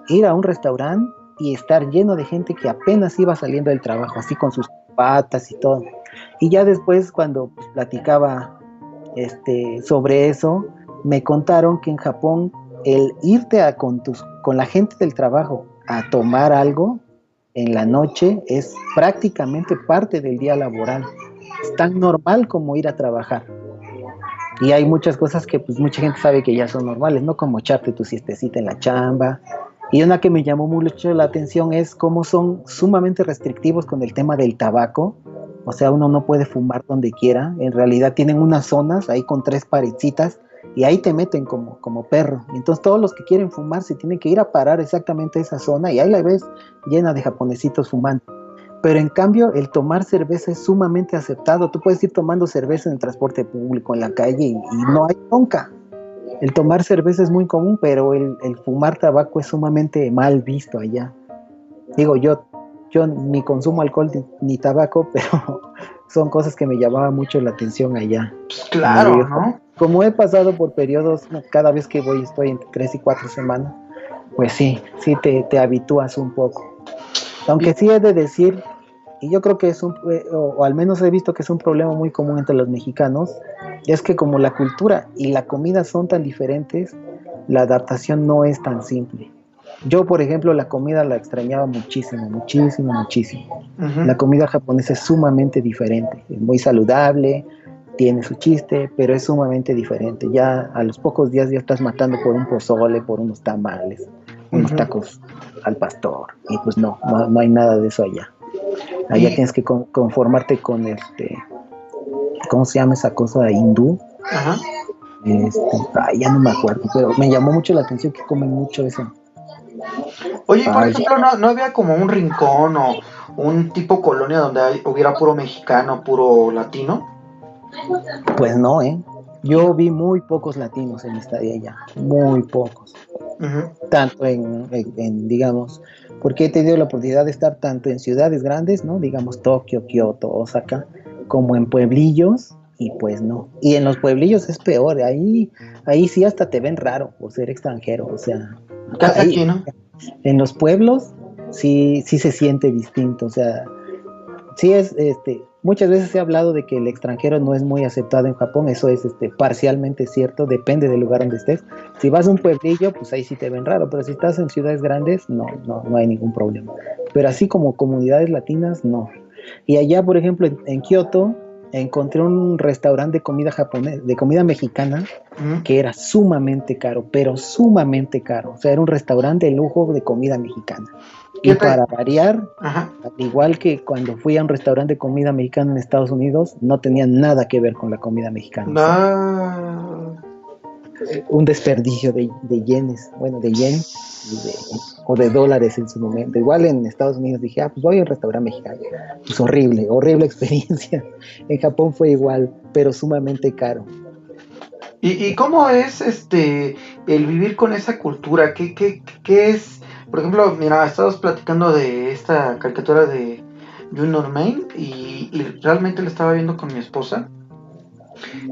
ir a un restaurante y estar lleno de gente que apenas iba saliendo del trabajo, así con sus patas y todo. Y ya después, cuando platicaba este, sobre eso, me contaron que en Japón el irte a, con, tus, con la gente del trabajo a tomar algo en la noche es prácticamente parte del día laboral. Es tan normal como ir a trabajar. Y hay muchas cosas que pues mucha gente sabe que ya son normales, ¿no? Como echarte tu siestecita en la chamba. Y una que me llamó mucho la atención es cómo son sumamente restrictivos con el tema del tabaco. O sea, uno no puede fumar donde quiera. En realidad tienen unas zonas ahí con tres paredcitas y ahí te meten como, como perro. Entonces todos los que quieren fumar se tienen que ir a parar exactamente a esa zona y ahí la ves llena de japonesitos fumando. Pero en cambio el tomar cerveza es sumamente aceptado. Tú puedes ir tomando cerveza en el transporte público, en la calle y, no hay nunca. El tomar cerveza es muy común, pero el, el, fumar tabaco es sumamente mal visto allá. Digo, yo, yo ni consumo alcohol ni tabaco, pero son cosas que me llamaban mucho la atención allá. Pues claro, ¿no? Como he pasado por periodos, cada vez que voy estoy entre tres y cuatro semanas, pues sí, sí te, te habitúas un poco. Aunque sí he de decir, y yo creo que es un, eh, o, al menos he visto que es un problema muy común entre los mexicanos, es que como la cultura y la comida son tan diferentes, la adaptación no es tan simple. Yo, por ejemplo, la comida la extrañaba muchísimo, muchísimo, muchísimo. La comida japonesa es sumamente diferente, es muy saludable, tiene su chiste, pero es sumamente diferente. Ya a los pocos días ya estás matando por un pozole, por unos tamales, unos tacos al pastor, y pues no, no, hay nada de eso allá. Allá tienes que conformarte con este, ¿cómo se llama esa cosa hindú? Ajá. Este, ya no me acuerdo, pero me llamó mucho la atención que comen mucho eso. Oye, por ejemplo, ¿no, ¿no, había como un rincón o un tipo colonia donde hubiera puro mexicano, puro latino? Pues no, ¿eh? Yo vi muy pocos latinos en esta de allá, muy pocos. Tanto en, digamos, porque he tenido la oportunidad de estar tanto en ciudades grandes, ¿no? Digamos Tokio, Kioto, Osaka, como en pueblillos, y pues no. Y en los pueblillos es peor, ahí, ahí sí hasta te ven raro por ser extranjero, o sea, aquí, ¿no? En los pueblos sí, sí se siente distinto, o sea, sí es, este, muchas veces ha hablado de que el extranjero no es muy aceptado en Japón, eso es este, parcialmente cierto, depende del lugar donde estés. Si vas a un pueblillo, pues ahí sí te ven raro, pero si estás en ciudades grandes, no, no, no hay ningún problema. Pero así como comunidades latinas, no. Y allá, por ejemplo, en, en Kioto, encontré un restaurante de comida japonesa, de comida mexicana, que era sumamente caro, pero sumamente caro. O sea, era un restaurante de lujo de comida mexicana. Y para variar, al igual que cuando fui a un restaurante de comida mexicana en Estados Unidos, no tenía nada que ver con la comida mexicana. Ah. un desperdicio de, yenes, bueno, de yen o de dólares en su momento. Igual en Estados Unidos dije, ah, pues voy a un restaurante mexicano. Pues horrible, horrible experiencia. En Japón fue igual, pero sumamente caro. ¿Y, cómo es este el vivir con esa cultura? ¿Qué, qué, qué es? Por ejemplo, mira, estábamos platicando de esta caricatura de Junior Main y, realmente la estaba viendo con mi esposa.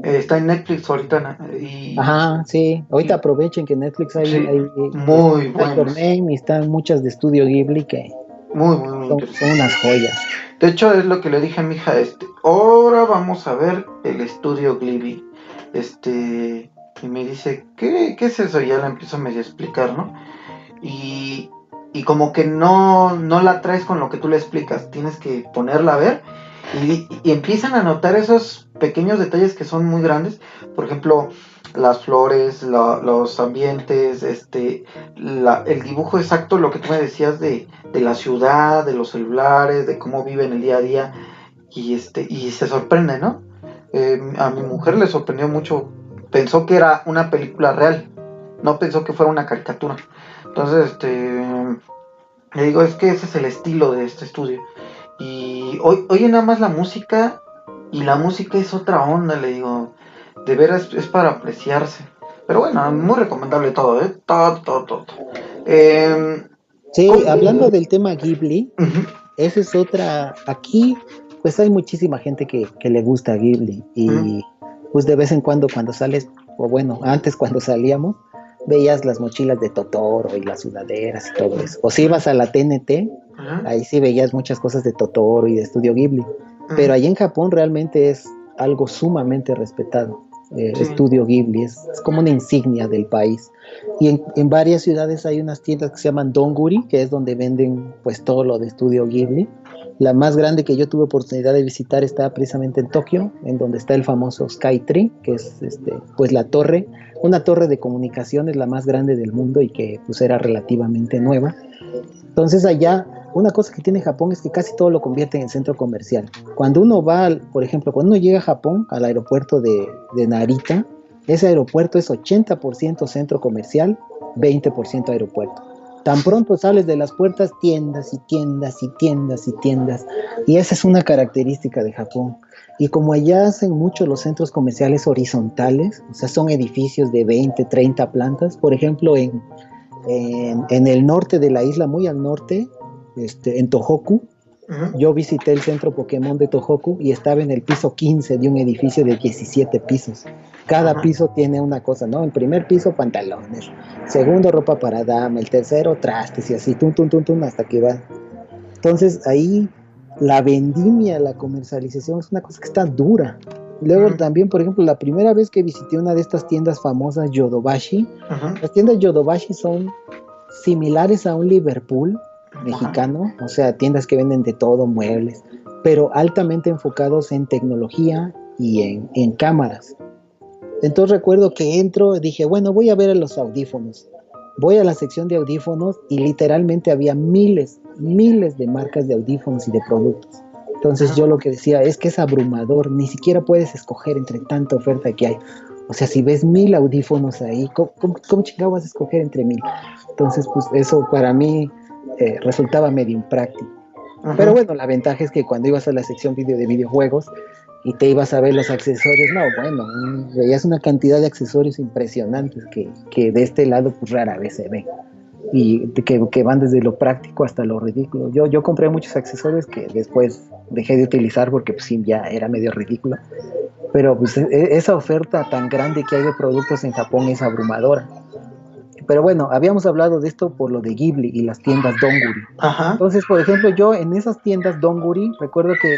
Eh, está en Netflix ahorita. Y, Ajá, sí. Ahorita aprovechen que Netflix hay, hay muy bueno. y están muchas de estudio Ghibli que muy, muy, son, son, unas joyas. De hecho, es lo que le dije a mi hija. Este, ahora vamos a ver el estudio Ghibli. Este, y me dice, ¿qué, qué es eso? Y ya la empiezo a medio explicar, ¿no? Y, y como que no, no la traes con lo que tú le explicas, tienes que ponerla a ver y, empiezan a notar esos pequeños detalles que son muy grandes, por ejemplo, las flores, los ambientes, este, el dibujo exacto, lo que tú me decías de, de, la ciudad, de los celulares, de cómo viven el día a día, y este, y se sorprende, ¿no? Eh, a mi mujer le sorprendió mucho, pensó que era una película real, no pensó que fuera una caricatura. Entonces, este, le digo, es que ese es el estilo de este estudio. Y hoy, oye nada más la música y la música es otra onda, le digo, de veras es para apreciarse. Pero bueno, muy recomendable todo, ¿eh? Todo, todo, todo. Em, sí, hablando del tema Ghibli, esa es otra. Aquí, pues hay muchísima gente que, le gusta Ghibli. Y pues de vez en cuando, cuando sales, o bueno, antes cuando salíamos, veías las mochilas de Totoro y las sudaderas y todo eso. O si ibas a la TNT, ahí sí veías muchas cosas de Totoro y de Estudio Ghibli. Pero ahí en Japón realmente es algo sumamente respetado. Eh, estudio Ghibli, es, como una insignia del país. Y en, varias ciudades hay unas tiendas que se llaman Donguri, que es donde venden pues todo lo de Estudio Ghibli. La más grande que yo tuve oportunidad de visitar está precisamente en Tokio, en donde está el famoso Skytree, que es este, pues la torre, una torre de comunicaciones la más grande del mundo y que pues era relativamente nueva. Entonces allá una cosa que tiene Japón es que casi todo lo convierte en centro comercial. Cuando uno va, por ejemplo, cuando uno llega a Japón, al aeropuerto de, Narita, ese aeropuerto es 80% centro comercial, 20% aeropuerto. Tan pronto sales de las puertas, tiendas y tiendas y tiendas y tiendas. Y esa es una característica de Japón. Y como allá hacen mucho los centros comerciales horizontales, o sea, son edificios de 20, 30 plantas, por ejemplo, en, en el norte de la isla, muy al norte, este, en Tohoku. Yo visité el centro Pokémon de Tohoku y estaba en el piso 15 de un edificio de 17 pisos. Cada piso tiene una cosa, ¿no? El primer piso, pantalones. Segundo, ropa para dama. El tercero, trastes y así, tum, tum, tum, tum, hasta que va. Entonces ahí la vendimia, la comercialización es una cosa que está dura. Luego también, por ejemplo, la primera vez que visité una de estas tiendas famosas, Yodobashi, las tiendas Yodobashi son similares a un Liverpool, mexicano, o sea, tiendas que venden de todo, muebles, pero altamente enfocados en tecnología y en, cámaras. Entonces recuerdo que entro, dije, bueno, voy a ver los audífonos. Voy a la sección de audífonos y literalmente había miles, miles de marcas de audífonos y de productos. Entonces yo lo que decía es que es abrumador, ni siquiera puedes escoger entre tanta oferta que hay. O sea, si ves mil audífonos ahí, ¿cómo, cómo, chingado vas a escoger entre mil? Entonces, pues eso para mí eh, resultaba medio impráctico. Pero bueno, la ventaja es que cuando ibas a la sección video de videojuegos y te ibas a ver los accesorios, no, bueno, veías una cantidad de accesorios impresionantes que, que de este lado pues rara vez se ve y que, que, van desde lo práctico hasta lo ridículo. Yo, yo compré muchos accesorios que después dejé de utilizar porque pues sí, ya era medio ridículo. Pero pues, e, esa oferta tan grande que hay de productos en Japón es abrumadora. Pero bueno, habíamos hablado de esto por lo de Ghibli y las tiendas Donguri. Entonces, por ejemplo, yo en esas tiendas Donguri, recuerdo que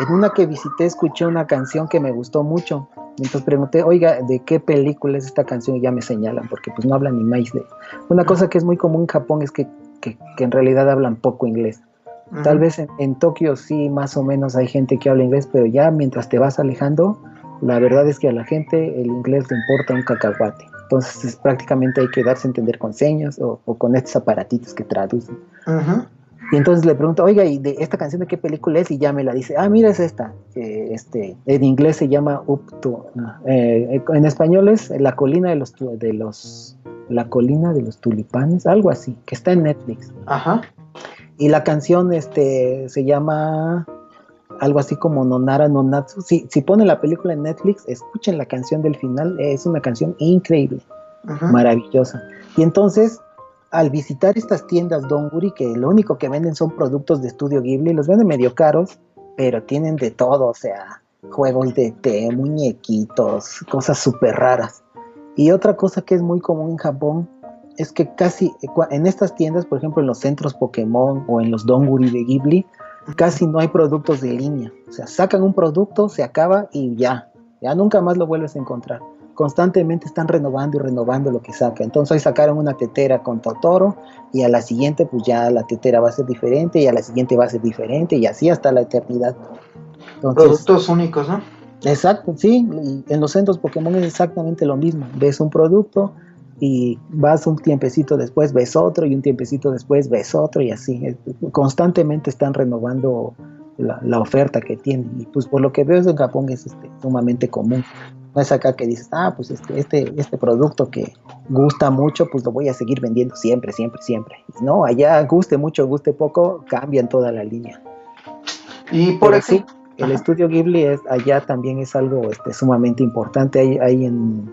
en una que visité escuché una canción que me gustó mucho. Entonces pregunté, oiga, ¿de qué película es esta canción? Y ya me señalan, porque pues no hablan ni más de... Una cosa que es muy común en Japón es que, en realidad hablan poco inglés. Tal vez en, en, Tokio sí, más o menos hay gente que habla inglés, pero ya mientras te vas alejando, la verdad es que a la gente el inglés le importa un cacahuate. Entonces prácticamente hay que darse a entender con señas o, con estos aparatitos que traducen. Y entonces le pregunto, oiga, ¿y de esta canción de qué película es? Y ya me la dice, ah, mira, es esta. este, en inglés se llama Up to, eh, en español es La colina de los, de los, La colina de los tulipanes, algo así, que está en Netflix. Ajá. Y la canción este, se llama algo así como Nonara Nonatsu. Si, si ponen la película en Netflix, escuchen la canción del final, es una canción increíble, maravillosa. Y entonces, al visitar estas tiendas Donguri, que lo único que venden son productos de estudio Ghibli, los venden medio caros, pero tienen de todo, o sea, juegos de té, muñequitos, cosas súper raras. Y otra cosa que es muy común en Japón es que casi en estas tiendas, por ejemplo en los centros Pokémon o en los Donguri de Ghibli, casi no hay productos de línea. O sea, sacan un producto, se acaba y ya, ya nunca más lo vuelves a encontrar. Constantemente están renovando y renovando lo que saca. Entonces hoy sacaron una tetera con Totoro y a la siguiente pues ya la tetera va a ser diferente y a la siguiente va a ser diferente y así hasta la eternidad. Productos únicos, ¿no? Exacto, sí. Y en los centros Pokémon es exactamente lo mismo. Ves un producto, y vas un tiempecito después, ves otro y un tiempecito después ves otro y así. Constantemente están renovando la, oferta que tienen. Y pues por lo que veo en Japón es este, sumamente común. No es acá que dices, ah, pues este, este, este producto que gusta mucho, pues lo voy a seguir vendiendo siempre, siempre, siempre. No, allá guste mucho, guste poco, cambian toda la línea. Y por eso el estudio Ghibli es, allá también es algo este, sumamente importante. Hay, hay en,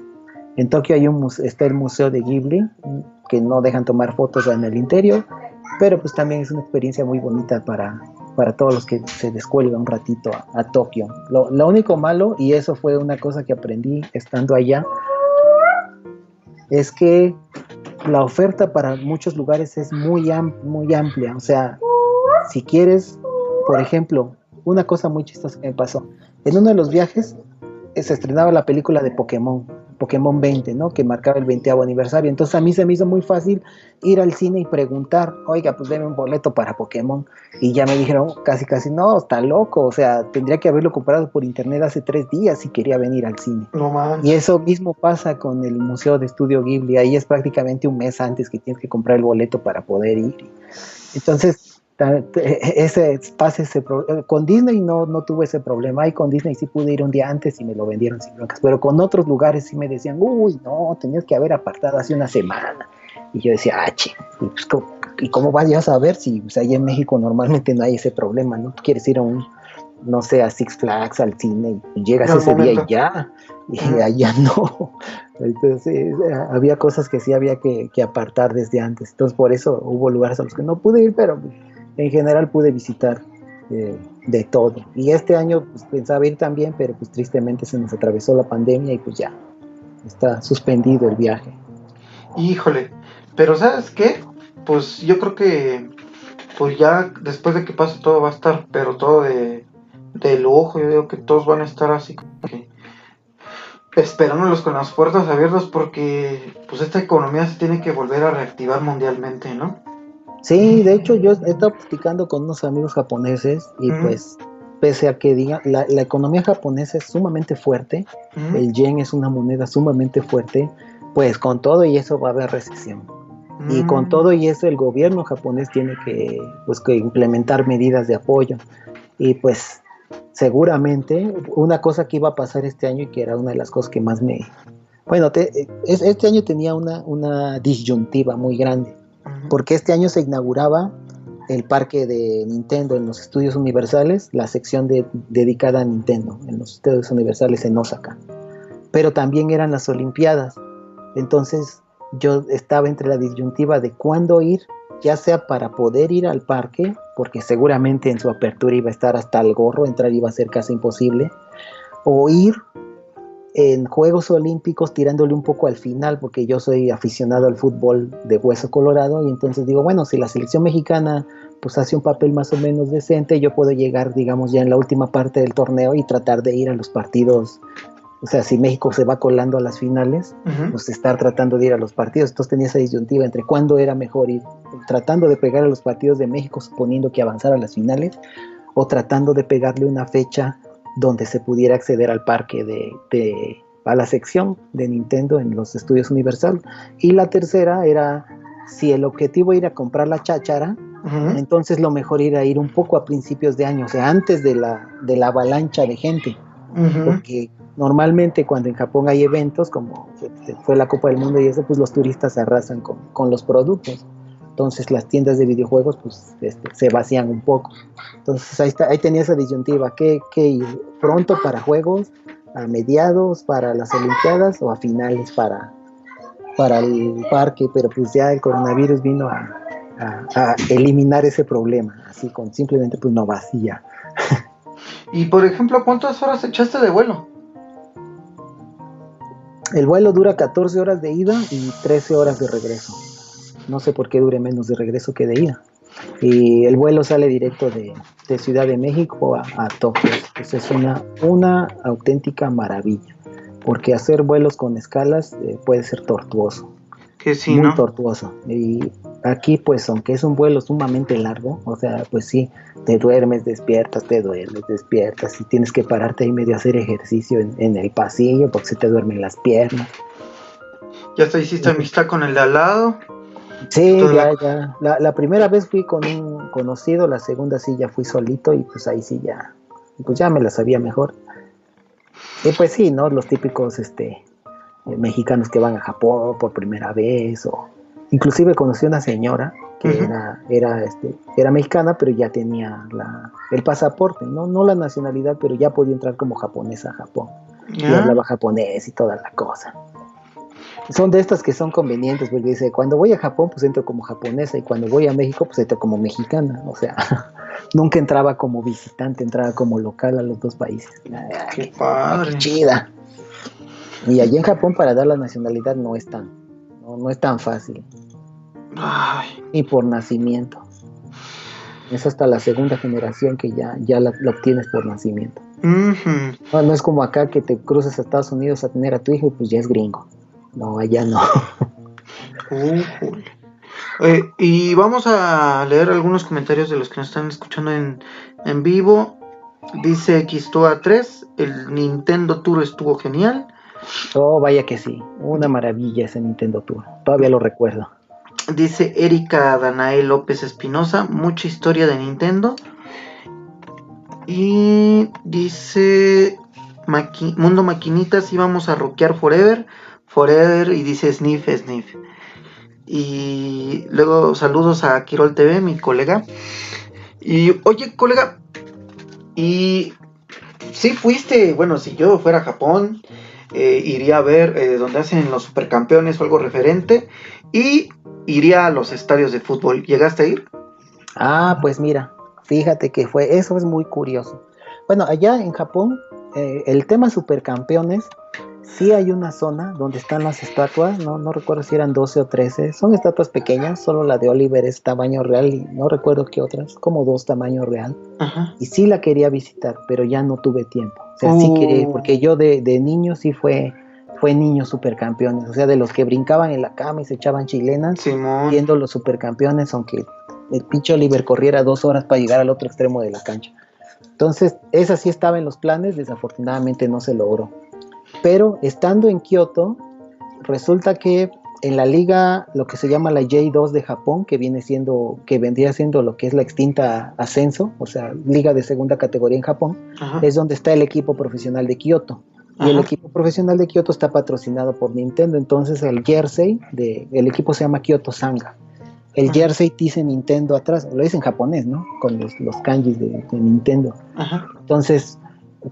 en Tokio hay un, está el Museo de Ghibli, que no dejan tomar fotos en el interior, pero pues también es una experiencia muy bonita para, para todos los que se descuelgan un ratito a, Tokio. Lo, único malo, y eso fue una cosa que aprendí estando allá, es que la oferta para muchos lugares es muy, muy amplia. O sea, si quieres, por ejemplo, una cosa muy chistosa que me pasó. En uno de los viajes eh, se estrenaba la película de Pokémon. Pokémon 20, ¿no? Que marcaba el 20 aniversario. Entonces a mí se me hizo muy fácil ir al cine y preguntar, oiga, pues deme un boleto para Pokémon. Y ya me dijeron casi, casi, no, está loco. O sea, tendría que haberlo comprado por internet hace tres días si quería venir al cine. No Y eso mismo pasa con el Museo de Estudio Ghibli. Ahí es prácticamente un mes antes que tienes que comprar el boleto para poder ir. Entonces, ese espacio ese con Disney no, no tuve ese problema. Y con Disney sí pude ir un día antes y me lo vendieron sin blancas pero con otros lugares sí me decían uy no tenías que haber apartado hace una semana y yo decía ah che, y, pues, ¿y cómo vas a saber si pues, ahí en México normalmente no hay ese problema no quieres ir a un no sé a Six Flags al cine y llegas ese día y ya y allá no entonces había cosas que sí había que, que apartar desde antes. Entonces por eso hubo lugares a los que no pude ir pero en general pude visitar eh, de todo. Y este año pues, pensaba ir también, pero pues tristemente se nos atravesó la pandemia y pues ya está suspendido el viaje. Híjole, pero ¿sabes qué? Pues yo creo que pues ya después de que pase todo va a estar, pero todo de, de lujo, yo digo que todos van a estar así como que esperándolos con las puertas abiertas porque pues esta economía se tiene que volver a reactivar mundialmente, ¿no? Sí, de hecho yo he estado platicando con unos amigos japoneses y pues pese a que diga, la, economía japonesa es sumamente fuerte, el yen es una moneda sumamente fuerte, pues con todo y eso va a haber recesión. Y con mm. todo y eso el gobierno japonés tiene que, pues, que implementar medidas de apoyo. Y pues seguramente una cosa que iba a pasar este año y que era una de las cosas que más me... Bueno, este año tenía una, una disyuntiva muy grande porque este año se inauguraba el parque de Nintendo en los estudios universales, la sección dedicada a Nintendo en los estudios universales en Osaka. Pero también eran las Olimpiadas. Entonces yo estaba entre la disyuntiva de cuándo ir, ya sea para poder ir al parque, porque seguramente en su apertura iba a estar hasta el gorro, entrar iba a ser casi imposible, o ir en Juegos Olímpicos tirándole un poco al final, porque yo soy aficionado al fútbol de hueso colorado, y entonces digo, bueno, si la selección mexicana pues hace un papel más o menos decente, yo puedo llegar, digamos, ya en la última parte del torneo y tratar de ir a los partidos. O sea, si México se va colando a las finales, pues estar tratando de ir a los partidos. Entonces tenía esa disyuntiva entre cuándo era mejor ir tratando de pegar a los partidos de México, suponiendo que avanzara a las finales, o tratando de pegarle una fecha donde se pudiera acceder al parque de, a la sección de Nintendo en los estudios Universal. Y la tercera era si el objetivo era comprar la cháchara, entonces lo mejor era ir un poco a principios de año, o sea, antes de la, de la avalancha de gente. Porque normalmente cuando en Japón hay eventos, como fue la Copa del Mundo y eso, pues los turistas se arrasan con, con los productos entonces las tiendas de videojuegos pues este, se vacían un poco. Entonces ahí, está, ahí tenía esa disyuntiva, ¿qué, ir pronto para juegos, a mediados para las Olimpiadas o a finales para, para el parque, pero pues ya el coronavirus vino a, eliminar ese problema, así con simplemente pues no vacía. y por ejemplo, ¿cuántas horas echaste de vuelo? El vuelo dura 14 horas de ida y 13 horas de regreso. No sé por qué dure menos de regreso que de ida. Y el vuelo sale directo de, Ciudad de México a, Tokio. es una, una auténtica maravilla. Porque hacer vuelos con escalas eh, puede ser tortuoso. Que sí, Muy tortuoso. Y aquí, pues, aunque es un vuelo sumamente largo, o sea, pues sí, te duermes, despiertas, te duermes, despiertas. Y tienes que pararte ahí medio a hacer ejercicio en, en el pasillo porque se te duermen las piernas. Ya te hiciste amistad con el de al lado. Sí, ya, ya. La, la, primera vez fui con un conocido, la segunda sí ya fui solito y pues ahí sí ya, pues ya me la sabía mejor. Y pues sí, ¿no? Los típicos, este, eh, mexicanos que van a Japón por primera vez o inclusive conocí una señora que era, era, este, era mexicana, pero ya tenía la, el pasaporte, ¿no? no la nacionalidad, pero ya podía entrar como japonesa a Japón. Y hablaba japonés y toda la cosa. Son de estas que son convenientes, porque dice, cuando voy a Japón, pues entro como japonesa, y cuando voy a México, pues entro como mexicana. O sea, nunca entraba como visitante, entraba como local a los dos países. qué padre. chida. Y allí en Japón para dar la nacionalidad no es tan, no, es tan fácil. Y por nacimiento. Es hasta la segunda generación que ya, ya la, obtienes por nacimiento. no, es como acá que te cruzas a Estados Unidos a tener a tu hijo y pues ya es gringo. No, allá no. Uh, y vamos a leer algunos comentarios de los que nos están escuchando en, en vivo. Dice Quistoa 3, el Nintendo Tour estuvo genial. Oh, vaya que sí. Una maravilla ese Nintendo Tour. Todavía lo recuerdo. Dice Erika Danae López Espinosa, mucha historia de Nintendo. Y dice Mundo Maquinitas, íbamos a rockear forever, forever, y dice Sniff, Sniff. Y luego saludos a Kirol TV, mi colega. Y oye, colega, y si fuiste, bueno, si yo fuera a Japón, eh, iría a ver eh, donde hacen los supercampeones o algo referente y iría a los estadios de fútbol. ¿Llegaste a ir? Ah, pues mira, fíjate que fue, eso es muy curioso. Bueno, allá en Japón, eh, el tema supercampeones Sí hay una zona donde están las estatuas, no, no recuerdo si eran 12 o 13, son estatuas pequeñas, solo la de Oliver es tamaño real y no recuerdo qué otras, como dos tamaño real. Y sí la quería visitar, pero ya no tuve tiempo. O sea, sí quería, oh. porque yo de, de niño sí fue, fue niño supercampeones, o sea, de los que brincaban en la cama y se echaban chilenas, viendo los supercampeones, aunque el pinche Oliver corriera dos horas para llegar al otro extremo de la cancha. Entonces, esa sí estaba en los planes, desafortunadamente no se logró. Pero estando en Kioto, resulta que en la liga, lo que se llama la J2 de Japón, que viene siendo, que vendría siendo lo que es la extinta Ascenso, o sea, liga de segunda categoría en Japón, es donde está el equipo profesional de Kioto. Y el equipo profesional de Kioto está patrocinado por Nintendo, entonces el jersey de, el equipo se llama Kyoto Sanga. El jersey dice Nintendo atrás, lo dice en japonés, ¿no? Con los, los kanjis de, Nintendo. Entonces,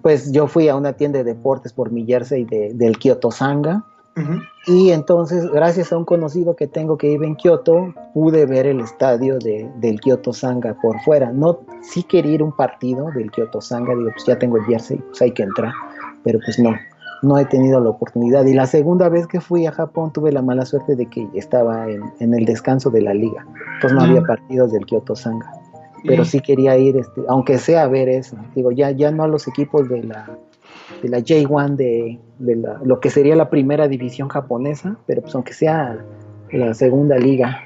pues yo fui a una tienda de deportes por mi jersey de, del Kyoto Sanga. Y entonces, gracias a un conocido que tengo que vive en Kyoto, pude ver el estadio de, del Kyoto Sanga por fuera. No, sí quería ir a un partido del Kyoto Sanga, digo, pues ya tengo el jersey, pues hay que entrar, pero pues no, no he tenido la oportunidad. Y la segunda vez que fui a Japón tuve la mala suerte de que estaba en, en el descanso de la liga, entonces no había partidos del Kyoto Sanga pero sí quería ir, este, aunque sea a ver eso. Digo, ya, ya no a los equipos de la, de la J1, de, de la, lo que sería la primera división japonesa, pero pues aunque sea la segunda liga.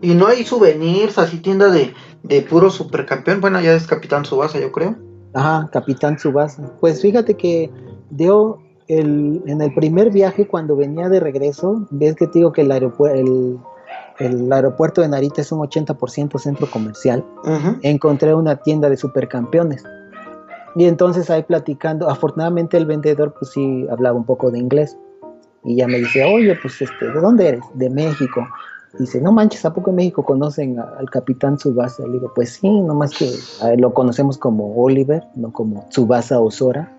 Y no hay souvenirs, así tienda de, de puro supercampeón. Bueno, ya es Capitán Subasa, yo creo. Ajá, Capitán Subasa. Pues fíjate que dio el, en el primer viaje, cuando venía de regreso, ves que te digo que el aeropuerto, el, el aeropuerto de Narita es un 80% centro comercial, encontré una tienda de supercampeones. Y entonces ahí platicando, afortunadamente el vendedor pues sí hablaba un poco de inglés. Y ya me dice, oye, pues este, ¿de dónde eres? De México. dice, no manches, ¿a poco en México conocen al capitán Tsubasa? Le digo, pues sí, nomás que lo conocemos como Oliver, no como Tsubasa Osora.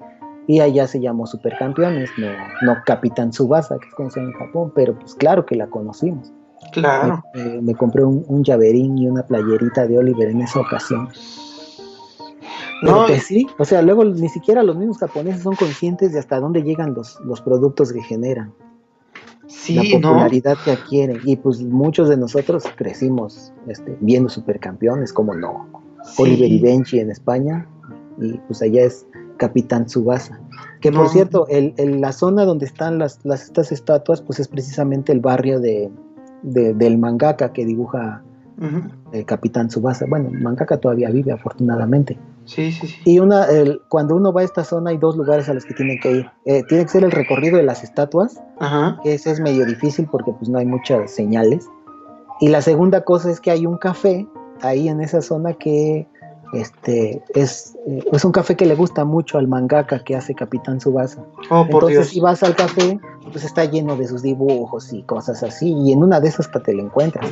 Y allá se llamó Supercampeones, no, no Capitán Tsubasa, que es conocido en Japón, pero pues claro que la conocimos. Claro. Me, compré un, llaverín y una playerita de Oliver en esa ocasión. no, pues sí, o sea, luego ni siquiera los mismos japoneses son conscientes de hasta dónde llegan los, los productos que generan. Sí, la popularidad que adquieren. Y pues muchos de nosotros crecimos este, viendo supercampeones, como no. Oliver y Benji en España, y pues allá es Capitán Tsubasa. Que por cierto, el, la zona donde están las, las, estas estatuas, pues es precisamente el barrio de, del mangaka que dibuja el Capitán Subasa. Bueno, el mangaka todavía vive, afortunadamente. Sí, sí, sí. Y una, el, cuando uno va a esta zona hay dos lugares a los que tienen que ir. Eh, tiene que ser el recorrido de las estatuas, que ese es medio difícil porque pues no hay muchas señales. y la segunda cosa es que hay un café ahí en esa zona que este es, eh, es un café que le gusta mucho al mangaka que hace Capitán Subasa. Oh, por Entonces, Dios. si vas al café, pues está lleno de sus dibujos y cosas así, y en una de esas te lo encuentras.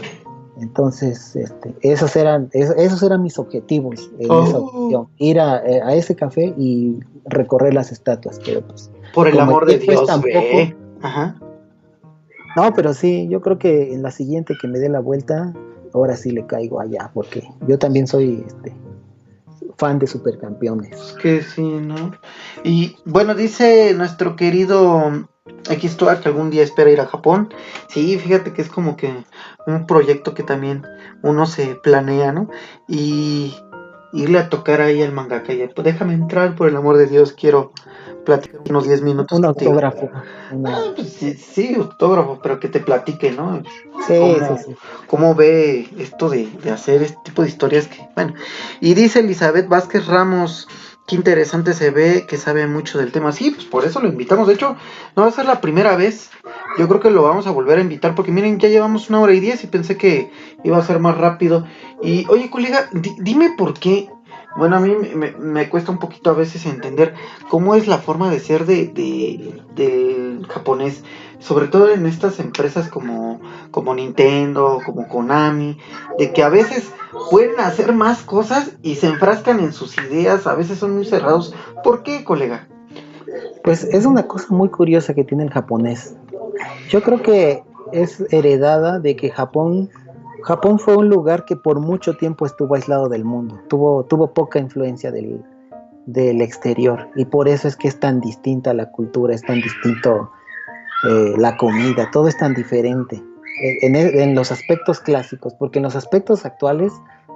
Entonces, este, esos eran, es- esos eran mis objetivos en Oh. esa ocasión, ir a, eh, a ese café y recorrer las estatuas, pero pues, Por el amor de Dios, ve. Ajá. no, pero sí, yo creo que en la siguiente que me dé la vuelta, ahora sí le caigo allá, porque yo también soy este, fan de supercampeones. Que sí, ¿no? Y bueno, dice nuestro querido estoy que algún día espera ir a Japón. Sí, fíjate que es como que un proyecto que también uno se planea, ¿no? Y irle a tocar ahí al mangaka. Pues déjame entrar, por el amor de Dios, quiero platicar unos 10 minutos. Un contigo. autógrafo. una- Ah, pues sí, sí, autógrafo, pero que te platique, ¿no? Sí, ¿Cómo? sí, sí. cómo ve esto de, de hacer este tipo de historias que, bueno, y dice Elizabeth Vázquez Ramos, qué interesante se ve, que sabe mucho del tema. Sí, pues por eso lo invitamos. De hecho, no va a ser la primera vez. Yo creo que lo vamos a volver a invitar porque miren, ya llevamos una hora y diez y pensé que iba a ser más rápido. Y oye, colega, di- dime por qué. Bueno, a mí me, me- cuesta un poquito a veces entender cómo es la forma de ser de, de- del japonés, sobre todo en estas empresas como, como Nintendo, como Konami, de que a veces pueden hacer más cosas y se enfrascan en sus ideas, a veces son muy cerrados. ¿Por qué, colega? Pues es una cosa muy curiosa que tiene el japonés. Yo creo que es heredada de que Japón, Japón fue un lugar que por mucho tiempo estuvo aislado del mundo, tuvo, poca influencia del, exterior. Y por eso es que es tan distinta la cultura, es tan distinto eh, la comida, todo es tan diferente. En, en los aspectos clásicos, porque en los aspectos actuales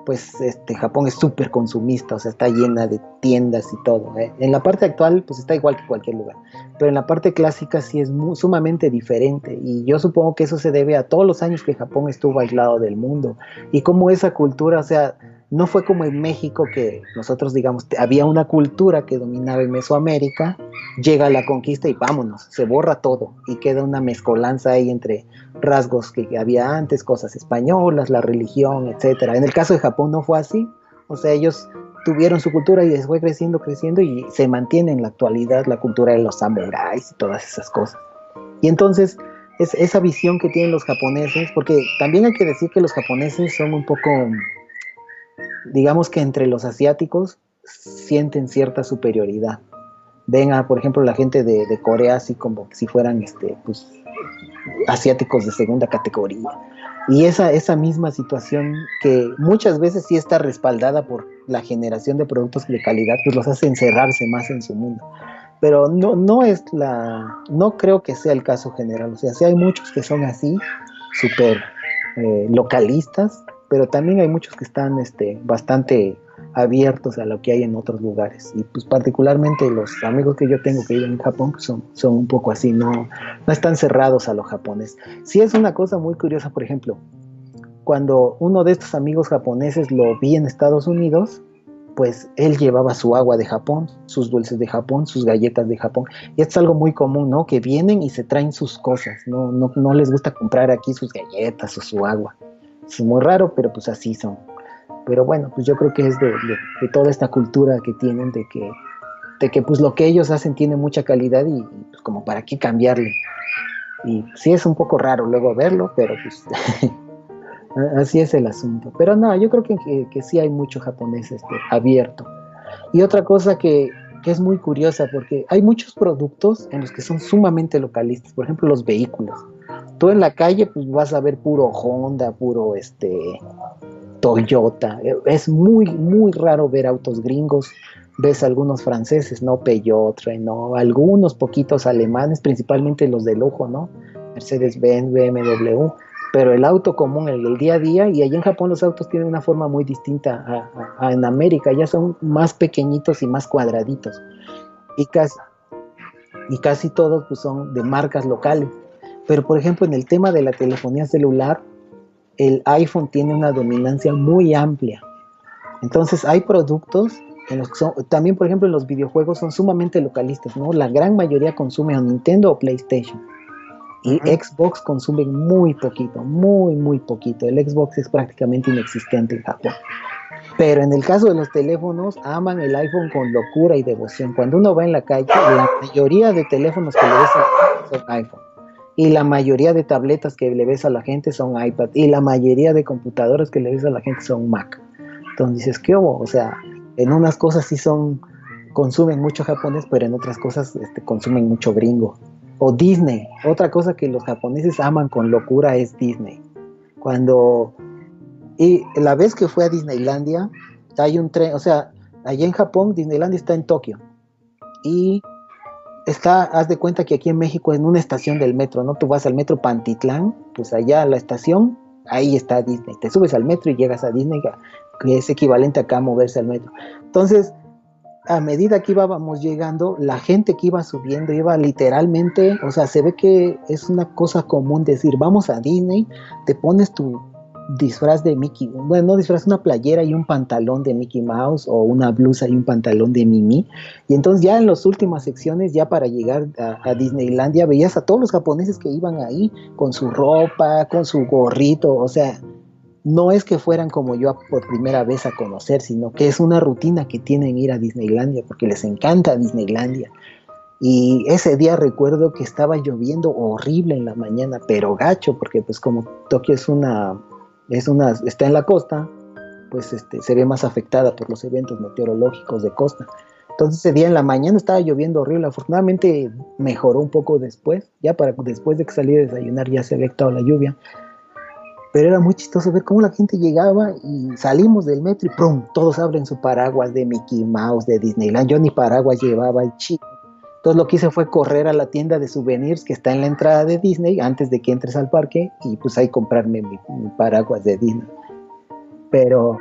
pues este Japón es súper consumista, o sea, está llena de tiendas y todo. ¿eh? En la parte actual, pues está igual que cualquier lugar, pero en la parte clásica sí es sumamente diferente y yo supongo que eso se debe a todos los años que Japón estuvo aislado del mundo y cómo esa cultura, o sea, no fue como en México que nosotros digamos, había una cultura que dominaba en Mesoamérica, llega la conquista y vámonos, se borra todo y queda una mezcolanza ahí entre rasgos que había antes, cosas españolas, la religión, etcétera. En el caso de Japón no fue así, o sea, ellos tuvieron su cultura y fue creciendo, creciendo y se mantiene en la actualidad la cultura de los samuráis y todas esas cosas. Y entonces es esa visión que tienen los japoneses, porque también hay que decir que los japoneses son un poco, digamos que entre los asiáticos sienten cierta superioridad. Ven a, por ejemplo, la gente de, de Corea así como si fueran, este, pues, asiáticos de segunda categoría. Y esa, esa misma situación que muchas veces sí está respaldada por la generación de productos de calidad, pues los hace encerrarse más en su mundo. Pero no, no es la, no creo que sea el caso general. O sea, sí hay muchos que son así, súper eh, localistas, pero también hay muchos que están este, bastante abiertos a lo que hay en otros lugares. Y pues particularmente los amigos que yo tengo que viven en Japón pues son, son un poco así, no, no están cerrados a lo japonés. Sí es una cosa muy curiosa, por ejemplo, cuando uno de estos amigos japoneses lo vi en Estados Unidos, pues él llevaba su agua de Japón, sus dulces de Japón, sus galletas de Japón. Y esto es algo muy común, ¿no? Que vienen y se traen sus cosas, no, no, no les gusta comprar aquí sus galletas o su agua. Es muy raro, pero pues así son. Pero bueno, pues yo creo que es de, de, de toda esta cultura que tienen, de que, de que pues lo que ellos hacen tiene mucha calidad y, pues como para qué cambiarle. Y sí es un poco raro luego verlo, pero pues así es el asunto. Pero no, yo creo que, que, que sí hay mucho japonés este, abierto. Y otra cosa que, que es muy curiosa, porque hay muchos productos en los que son sumamente localistas, por ejemplo los vehículos. Tú en la calle pues vas a ver puro Honda, puro este Toyota. Es muy, muy raro ver autos gringos. Ves algunos franceses, ¿no? Peugeot, Renault, algunos poquitos alemanes, principalmente los de lujo, ¿no? Mercedes-Benz, BMW. Pero el auto común, el del día a día, y allá en Japón los autos tienen una forma muy distinta a, a, a en América. Ya son más pequeñitos y más cuadraditos. Y casi, y casi todos pues, son de marcas locales. Pero, por ejemplo, en el tema de la telefonía celular, el iPhone tiene una dominancia muy amplia. Entonces hay productos en los que son, también por ejemplo en los videojuegos son sumamente localistas, ¿no? La gran mayoría consume a Nintendo o PlayStation. Y Xbox consumen muy poquito, muy, muy poquito. El Xbox es prácticamente inexistente en Japón. Pero en el caso de los teléfonos, aman el iPhone con locura y devoción. Cuando uno va en la calle, la mayoría de teléfonos que le ves son iPhone. Y la mayoría de tabletas que le ves a la gente son iPad. Y la mayoría de computadoras que le ves a la gente son Mac. Entonces dices, ¿qué hubo? O sea, en unas cosas sí son, consumen mucho japonés, pero en otras cosas este, consumen mucho gringo. O Disney. Otra cosa que los japoneses aman con locura es Disney. Cuando y la vez que fue a Disneylandia, hay un tren, o sea, allá en Japón, Disneylandia está en Tokio. Y está, haz de cuenta que aquí en México, en una estación del metro, ¿no? Tú vas al metro Pantitlán, pues allá a la estación, ahí está Disney. Te subes al metro y llegas a Disney, que es equivalente acá a moverse al metro. Entonces, a medida que íbamos llegando, la gente que iba subiendo iba literalmente, o sea, se ve que es una cosa común decir, vamos a Disney, te pones tu disfraz de Mickey, bueno, no disfraz, una playera y un pantalón de Mickey Mouse o una blusa y un pantalón de Mimi. Y entonces ya en las últimas secciones, ya para llegar a, Disneylandia, veías a todos los japoneses que iban ahí con su ropa, con su gorrito, o sea, no es que fueran como yo por primera vez a conocer, sino que es una rutina que tienen ir a Disneylandia, porque les encanta Disneylandia. Y ese día recuerdo que estaba lloviendo horrible en la mañana, pero gacho, porque pues como Tokio es una es una, está en la costa, pues este, se ve más afectada por los eventos meteorológicos de costa. Entonces ese día en la mañana estaba lloviendo horrible, afortunadamente mejoró un poco después, ya para después de que salí a desayunar ya se había quitado la lluvia. Pero era muy chistoso ver cómo la gente llegaba y salimos del metro y ¡prum! Todos abren su paraguas de Mickey Mouse, de Disneyland. Yo ni paraguas llevaba, el chico entonces lo que hice fue correr a la tienda de souvenirs que está en la entrada de Disney antes de que entres al parque y pues ahí comprarme mi, paraguas de Disney. Pero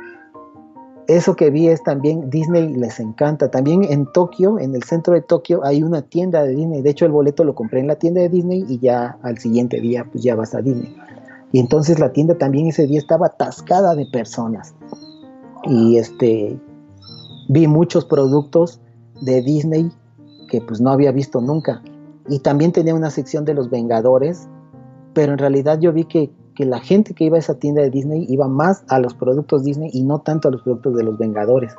eso que vi es también Disney les encanta. También en Tokio, en el centro de Tokio, hay una tienda de Disney. De hecho, el boleto lo compré en la tienda de Disney y ya al siguiente día pues ya vas a Disney. Y entonces la tienda también ese día estaba atascada de personas. Y este vi muchos productos de Disney que pues no había visto nunca. Y también tenía una sección de los Vengadores, pero en realidad yo vi que, la gente que iba a esa tienda de Disney iba más a los productos Disney y no tanto a los productos de los Vengadores,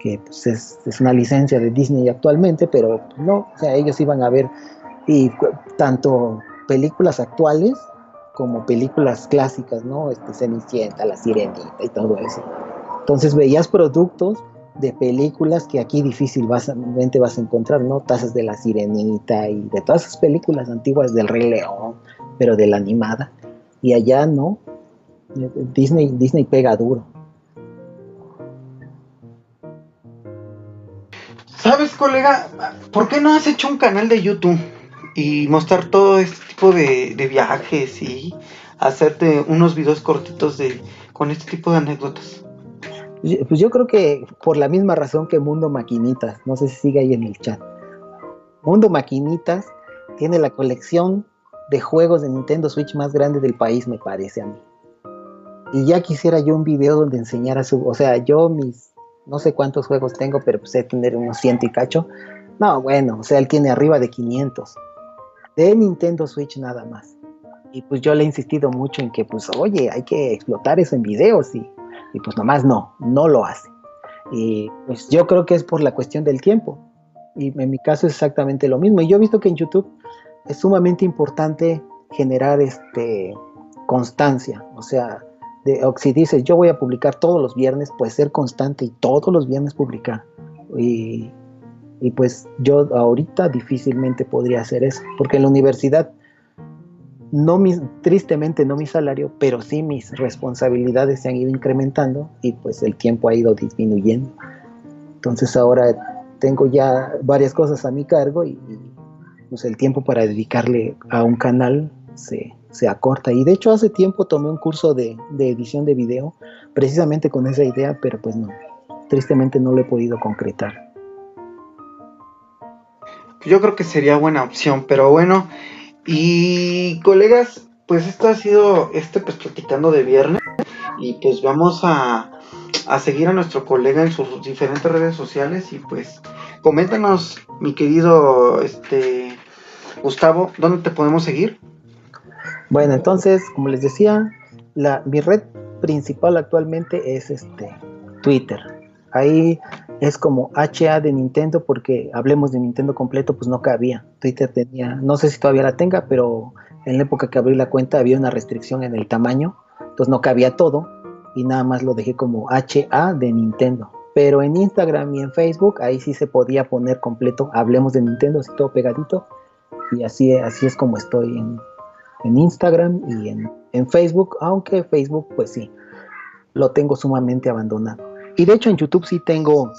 que pues es, una licencia de Disney actualmente, pero no, o sea, ellos iban a ver y tanto películas actuales como películas clásicas, ¿no? Este, Cenicienta, La Sirenita y todo eso. Entonces veías productos de películas que aquí difícilmente vas a encontrar, ¿no? Tazas de la Sirenita y de todas esas películas antiguas del Rey León, pero de la animada. Y allá no. Disney, Disney pega duro. ¿Sabes, colega? ¿Por qué no has hecho un canal de YouTube y mostrar todo este tipo de, de viajes y hacerte unos videos cortitos de, con este tipo de anécdotas? Pues yo creo que por la misma razón que Mundo Maquinitas, no sé si sigue ahí en el chat. Mundo Maquinitas tiene la colección de juegos de Nintendo Switch más grande del país, me parece a mí. Y ya quisiera yo un video donde enseñara su, o sea, yo mis, no sé cuántos juegos tengo, pero pues sé tener unos ciento y cacho. No, bueno, o sea, él tiene arriba de 500. De Nintendo Switch nada más. Y pues yo le he insistido mucho en que, pues, oye, hay que explotar eso en videos y y pues nomás no, no lo hace. Y pues yo creo que es por la cuestión del tiempo. Y en mi caso es exactamente lo mismo. Y yo he visto que en YouTube es sumamente importante generar este constancia. O sea, de, si dices yo voy a publicar todos los viernes, pues ser constante y todos los viernes publicar. Y, y pues yo ahorita difícilmente podría hacer eso. Porque en la universidad no tristemente no mi salario, pero sí mis responsabilidades se han ido incrementando y pues el tiempo ha ido disminuyendo. Entonces ahora tengo ya varias cosas a mi cargo y, pues el tiempo para dedicarle a un canal se, acorta. Y de hecho hace tiempo tomé un curso de, de edición de video precisamente con esa idea, pero pues no, tristemente no lo he podido concretar. Yo creo que sería buena opción, pero bueno, y colegas, pues esto ha sido este pues platicando de viernes y pues vamos a, a seguir a nuestro colega en sus diferentes redes sociales y pues coméntanos mi querido este Gustavo, ¿dónde te podemos seguir? Bueno, entonces, como les decía, la, mi red principal actualmente es este Twitter. Ahí es como HA de Nintendo porque hablemos de Nintendo completo, pues no cabía. Twitter tenía, no sé si todavía la tenga, pero en la época que abrí la cuenta había una restricción en el tamaño, entonces no cabía todo y nada más lo dejé como HA de Nintendo. Pero en Instagram y en Facebook ahí sí se podía poner completo, hablemos de Nintendo, así todo pegadito. Y así, así es como estoy en, Instagram y en Facebook, aunque Facebook pues sí, lo tengo sumamente abandonado. Y de hecho en YouTube sí tengo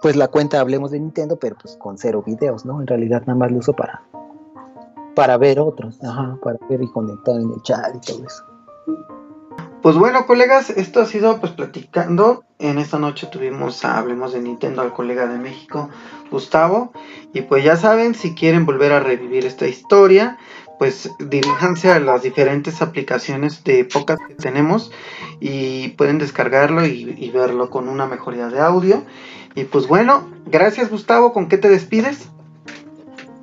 pues la cuenta Hablemos de Nintendo, pero pues con cero videos, ¿no? En realidad nada más lo uso para, para ver otros, ajá, para ver y conectar en el chat y todo eso. Pues bueno, colegas, esto ha sido pues platicando. En esta noche tuvimos Hablemos de Nintendo al colega de México, Gustavo. Y pues ya saben, si quieren volver a revivir esta historia, pues diríjanse a las diferentes aplicaciones de podcast que tenemos y pueden descargarlo y, verlo con una mejoría de audio. Y pues bueno, gracias Gustavo, ¿con qué te despides?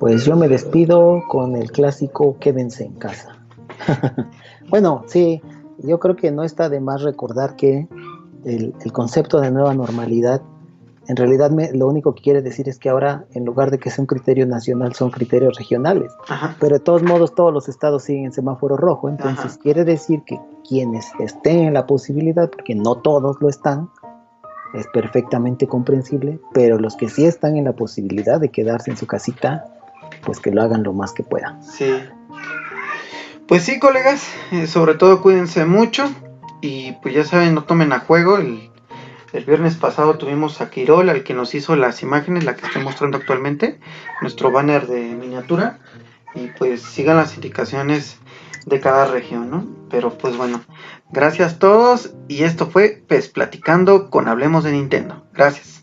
Pues yo me despido con el clásico quédense en casa. bueno, sí, yo creo que no está de más recordar que el concepto de nueva normalidad en realidad lo único que quiere decir es que ahora, en lugar de que sea un criterio nacional, son criterios regionales. Pero de todos modos, todos los estados siguen en semáforo rojo. Entonces quiere decir que quienes estén en la posibilidad, porque no todos lo están, es perfectamente comprensible, pero los que sí están en la posibilidad de quedarse en su casita, pues que lo hagan lo más que puedan. Sí. Pues sí, colegas, eh, sobre todo cuídense mucho y pues ya saben, no tomen a juego el el viernes pasado tuvimos a Quirol, al que nos hizo las imágenes, la que estoy mostrando actualmente, nuestro banner de miniatura. Y pues sigan las indicaciones de cada región, ¿no? Pero pues bueno, gracias a todos y esto fue pues platicando con Hablemos de Nintendo. Gracias.